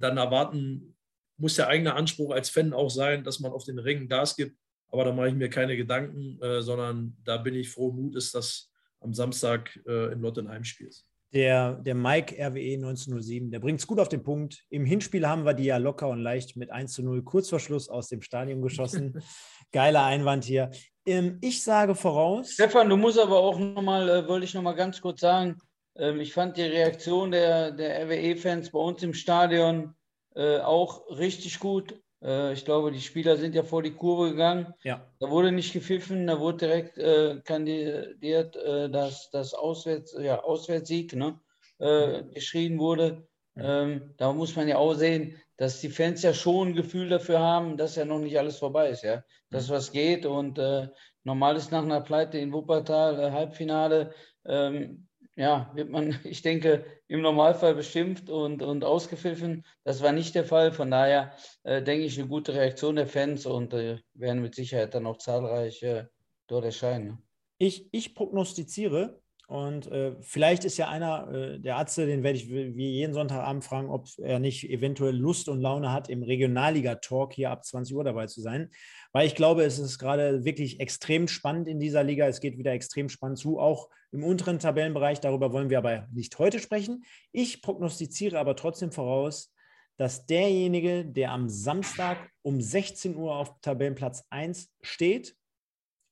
dann erwarten muss der eigene Anspruch als Fan auch sein, dass man auf den Ringen Gas gibt. Aber da mache ich mir keine Gedanken, äh, sondern da bin ich froh Mut, dass am Samstag äh, in Lotte ein Heimspiel ist
der, der Mike RWE 1907, der bringt es gut auf den Punkt. Im Hinspiel haben wir die ja locker und leicht mit 1 zu 0 Kurzverschluss aus dem Stadion geschossen. Geiler Einwand hier. Ähm, ich sage voraus.
Stefan, du musst aber auch nochmal, äh, wollte ich nochmal ganz kurz sagen, ähm, ich fand die Reaktion der, der RWE-Fans bei uns im Stadion äh, auch richtig gut. Äh, ich glaube, die Spieler sind ja vor die Kurve gegangen. Ja. Da wurde nicht gepfiffen, da wurde direkt äh, kandidiert, äh, dass das Auswärts, ja, Auswärtssieg ne, äh, geschrien wurde. Ähm, da muss man ja auch sehen, dass die Fans ja schon ein Gefühl dafür haben, dass ja noch nicht alles vorbei ist, ja. Dass was geht und äh, normal ist nach einer Pleite in Wuppertal, äh, Halbfinale, ähm, ja, wird man, ich denke, im Normalfall beschimpft und, und ausgepfiffen. Das war nicht der Fall. Von daher äh, denke ich, eine gute Reaktion der Fans und äh, werden mit Sicherheit dann auch zahlreich äh, dort erscheinen.
Ich, ich prognostiziere, und äh, vielleicht ist ja einer, äh, der Atze, den werde ich wie jeden Sonntagabend fragen, ob er nicht eventuell Lust und Laune hat, im Regionalliga-Talk hier ab 20 Uhr dabei zu sein. Weil ich glaube, es ist gerade wirklich extrem spannend in dieser Liga. Es geht wieder extrem spannend zu, auch im unteren Tabellenbereich. Darüber wollen wir aber nicht heute sprechen. Ich prognostiziere aber trotzdem voraus, dass derjenige, der am Samstag um 16 Uhr auf Tabellenplatz 1 steht,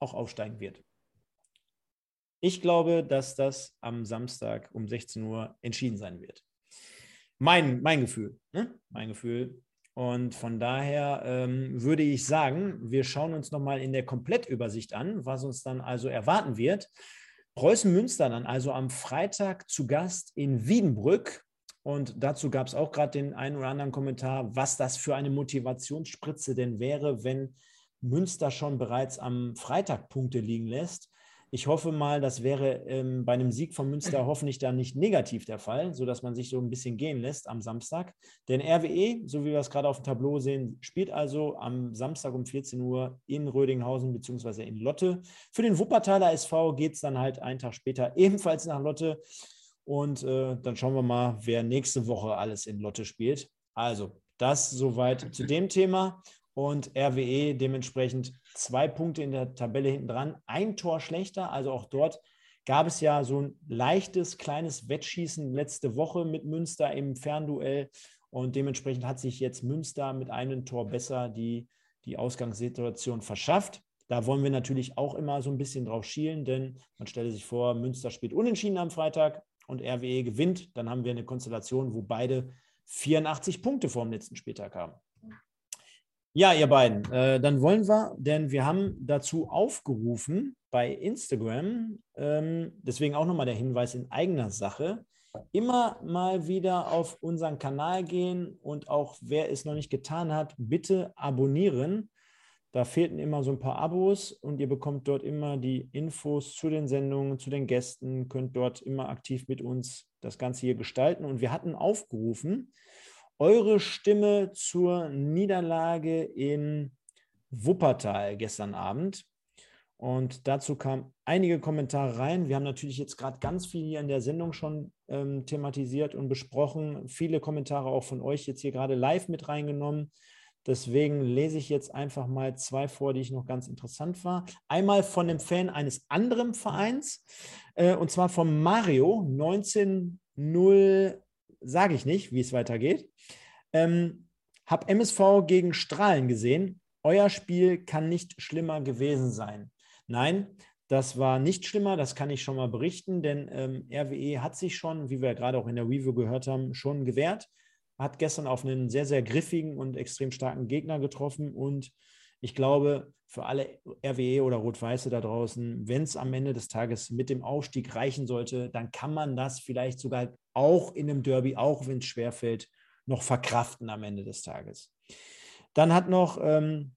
auch aufsteigen wird. Ich glaube, dass das am Samstag um 16 Uhr entschieden sein wird. Mein, mein Gefühl. Ne? Mein Gefühl. Und von daher ähm, würde ich sagen, wir schauen uns nochmal in der Komplettübersicht an, was uns dann also erwarten wird. Preußen Münster dann also am Freitag zu Gast in Wiedenbrück. Und dazu gab es auch gerade den einen oder anderen Kommentar, was das für eine Motivationsspritze denn wäre, wenn Münster schon bereits am Freitag Punkte liegen lässt. Ich hoffe mal, das wäre ähm, bei einem Sieg von Münster hoffentlich dann nicht negativ der Fall, sodass man sich so ein bisschen gehen lässt am Samstag. Denn RWE, so wie wir es gerade auf dem Tableau sehen, spielt also am Samstag um 14 Uhr in Rödinghausen bzw. in Lotte. Für den Wuppertaler SV geht es dann halt einen Tag später ebenfalls nach Lotte. Und äh, dann schauen wir mal, wer nächste Woche alles in Lotte spielt. Also, das soweit zu dem Thema und RWE dementsprechend zwei Punkte in der Tabelle hinten dran, ein Tor schlechter. Also auch dort gab es ja so ein leichtes, kleines Wettschießen letzte Woche mit Münster im Fernduell. Und dementsprechend hat sich jetzt Münster mit einem Tor besser die, die Ausgangssituation verschafft. Da wollen wir natürlich auch immer so ein bisschen drauf schielen, denn man stelle sich vor, Münster spielt unentschieden am Freitag und RWE gewinnt. Dann haben wir eine Konstellation, wo beide 84 Punkte vor dem letzten Spieltag haben. Ja, ihr beiden, äh, dann wollen wir, denn wir haben dazu aufgerufen bei Instagram, ähm, deswegen auch nochmal der Hinweis in eigener Sache, immer mal wieder auf unseren Kanal gehen und auch wer es noch nicht getan hat, bitte abonnieren. Da fehlten immer so ein paar Abos und ihr bekommt dort immer die Infos zu den Sendungen, zu den Gästen, könnt dort immer aktiv mit uns das Ganze hier gestalten. Und wir hatten aufgerufen, eure Stimme zur Niederlage in Wuppertal gestern Abend. Und dazu kamen einige Kommentare rein. Wir haben natürlich jetzt gerade ganz viel hier in der Sendung schon ähm, thematisiert und besprochen. Viele Kommentare auch von euch jetzt hier gerade live mit reingenommen. Deswegen lese ich jetzt einfach mal zwei vor, die ich noch ganz interessant war. Einmal von dem Fan eines anderen Vereins, äh, und zwar von Mario 19.0, sage ich nicht, wie es weitergeht. Ähm, hab MSV gegen Strahlen gesehen. Euer Spiel kann nicht schlimmer gewesen sein. Nein, das war nicht schlimmer, das kann ich schon mal berichten, denn ähm, RWE hat sich schon, wie wir gerade auch in der Review gehört haben, schon gewehrt hat gestern auf einen sehr, sehr griffigen und extrem starken Gegner getroffen. Und ich glaube, für alle RWE oder Rot-Weiße da draußen, wenn es am Ende des Tages mit dem Aufstieg reichen sollte, dann kann man das vielleicht sogar auch in einem Derby, auch wenn es schwerfällt, noch verkraften am Ende des Tages. Dann hat noch ähm,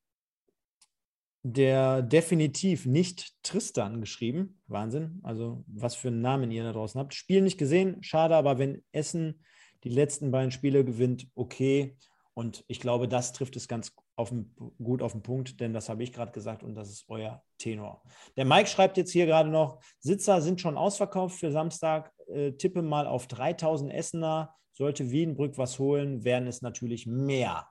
der definitiv nicht Tristan geschrieben. Wahnsinn. Also, was für einen Namen ihr da draußen habt. Spiel nicht gesehen, schade, aber wenn Essen die letzten beiden Spiele gewinnt, okay. Und ich glaube, das trifft es ganz auf den, gut auf den Punkt, denn das habe ich gerade gesagt und das ist euer Tenor. Der Mike schreibt jetzt hier gerade noch, Sitzer sind schon ausverkauft für Samstag. Äh, tippe mal auf 3000 Essener. Sollte Wienbrück was holen, wären es natürlich mehr.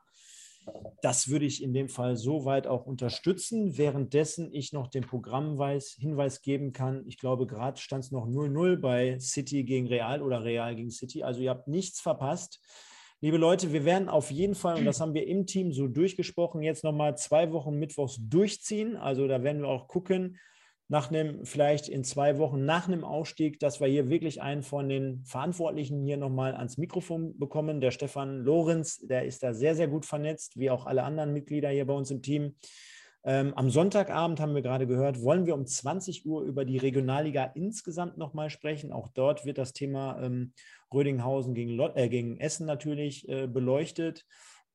Das würde ich in dem Fall soweit auch unterstützen, währenddessen ich noch den Programmhinweis geben kann. Ich glaube, gerade stand es noch 0-0 bei City gegen Real oder Real gegen City. Also ihr habt nichts verpasst. Liebe Leute, wir werden auf jeden Fall, und das haben wir im Team so durchgesprochen, jetzt nochmal zwei Wochen Mittwochs durchziehen. Also da werden wir auch gucken, nach einem, vielleicht in zwei Wochen nach einem Ausstieg, dass wir hier wirklich einen von den Verantwortlichen hier nochmal ans Mikrofon bekommen. Der Stefan Lorenz, der ist da sehr, sehr gut vernetzt, wie auch alle anderen Mitglieder hier bei uns im Team. Ähm, am Sonntagabend haben wir gerade gehört, wollen wir um 20 Uhr über die Regionalliga insgesamt nochmal sprechen. Auch dort wird das Thema ähm, Rödinghausen gegen, Lot, äh, gegen Essen natürlich äh, beleuchtet.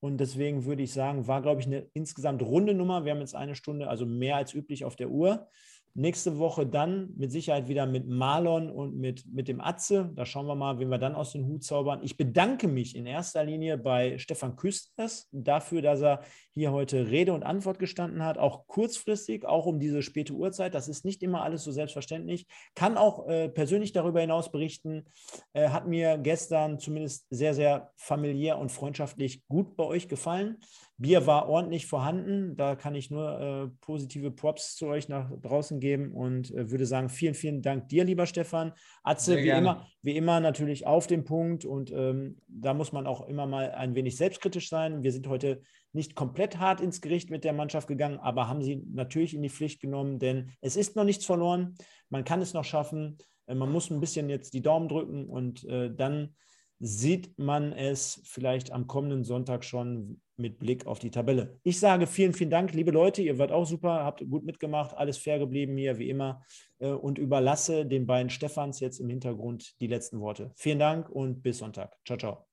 Und deswegen würde ich sagen, war, glaube ich, eine insgesamt runde Nummer. Wir haben jetzt eine Stunde, also mehr als üblich auf der Uhr. Nächste Woche dann mit Sicherheit wieder mit Marlon und mit, mit dem Atze. Da schauen wir mal, wen wir dann aus dem Hut zaubern. Ich bedanke mich in erster Linie bei Stefan Küsters dafür, dass er hier heute Rede und Antwort gestanden hat, auch kurzfristig, auch um diese späte Uhrzeit. Das ist nicht immer alles so selbstverständlich. Kann auch äh, persönlich darüber hinaus berichten. Äh, hat mir gestern zumindest sehr, sehr familiär und freundschaftlich gut bei euch gefallen. Bier war ordentlich vorhanden. Da kann ich nur äh, positive Props zu euch nach draußen geben und äh, würde sagen, vielen, vielen Dank dir, lieber Stefan. Atze, wie immer, wie immer natürlich auf den Punkt und ähm, da muss man auch immer mal ein wenig selbstkritisch sein. Wir sind heute nicht komplett hart ins Gericht mit der Mannschaft gegangen, aber haben sie natürlich in die Pflicht genommen, denn es ist noch nichts verloren. Man kann es noch schaffen. Äh, man muss ein bisschen jetzt die Daumen drücken und äh, dann sieht man es vielleicht am kommenden Sonntag schon mit Blick auf die Tabelle. Ich sage vielen, vielen Dank, liebe Leute. Ihr wart auch super, habt gut mitgemacht, alles fair geblieben hier, wie immer. Äh, und überlasse den beiden Stefans jetzt im Hintergrund die letzten Worte. Vielen Dank und bis Sonntag. Ciao, ciao.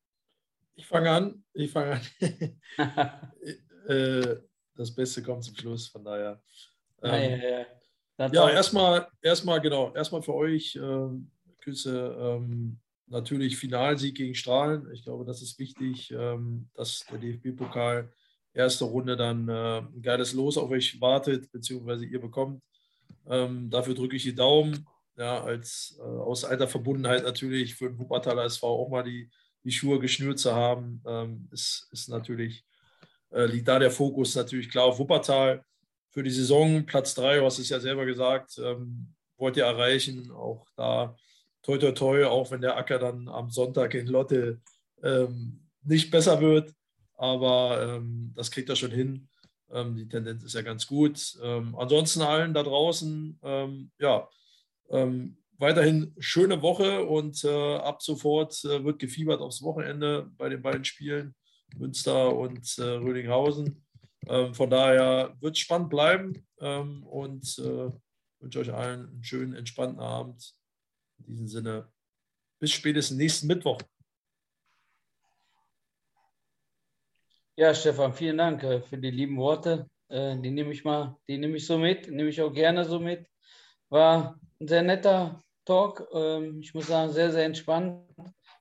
Ich fange an. Ich fange an. Äh, das Beste kommt zum Schluss, von daher. Ähm, ja, ja, ja. ja erstmal, erstmal, genau, erstmal für euch. Ähm, Küsse. Ähm, natürlich Finalsieg gegen Strahlen. Ich glaube, das ist wichtig, ähm, dass der DFB-Pokal erste Runde dann äh, ein geiles Los auf euch wartet, beziehungsweise ihr bekommt. Ähm, dafür drücke ich die Daumen. Ja, als äh, aus alter Verbundenheit natürlich für den Wuppertaler SV auch mal die, die Schuhe geschnürt zu haben, ähm, ist, ist natürlich, äh, liegt da der Fokus natürlich klar auf Wuppertal. Für die Saison Platz 3, du hast es ja selber gesagt, wollt ihr erreichen. Auch da toi, toi, toi, auch wenn der Acker dann am Sonntag in Lotte ähm, nicht besser wird. Aber ähm, das kriegt er schon hin. Ähm, die Tendenz ist ja ganz gut. Ähm, ansonsten allen da draußen, ähm, ja, ähm, weiterhin schöne Woche und äh, ab sofort äh, wird gefiebert aufs Wochenende bei den beiden Spielen, Münster und äh, Rödinghausen. von daher wird es spannend bleiben und äh, wünsche euch allen einen schönen, entspannten Abend in diesem Sinne, bis spätestens nächsten Mittwoch.
Ja, Stefan, vielen Dank äh, für die lieben Worte. Äh, die nehme ich mal, die nehme ich so mit, nehme ich auch gerne so mit. War ein sehr netter Talk. Ähm, ich muss sagen, sehr, sehr entspannt,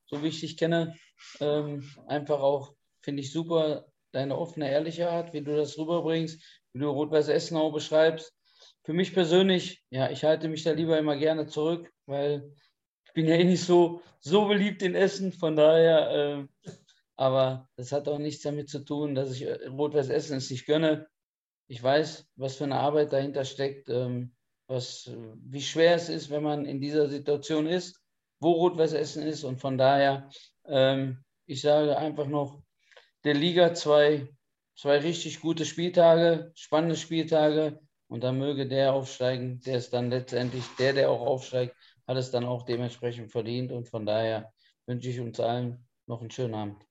so wie ich dich kenne. Ähm, einfach auch, finde ich super, deine offene, ehrliche Art, wie du das rüberbringst, wie du Rot-Weiß Essen auch beschreibst. Für mich persönlich, ja, ich halte mich da lieber immer gerne zurück, weil ich bin ja eh nicht so, so beliebt in Essen. Von daher, äh, aber das hat auch nichts damit zu tun, dass ich äh, Rot-Weiß Essen es nicht gönne. Ich weiß, was für eine Arbeit dahinter steckt, ähm, was, wie schwer es ist, wenn man in dieser Situation ist, wo Rot-Weiß Essen ist. Und von daher, ähm, ich sage einfach noch, der Liga zwei, zwei richtig gute Spieltage, spannende Spieltage. Und dann möge der aufsteigen, der ist dann letztendlich der, der auch aufsteigt, hat es dann auch dementsprechend verdient. Und von daher wünsche ich uns allen noch einen schönen Abend.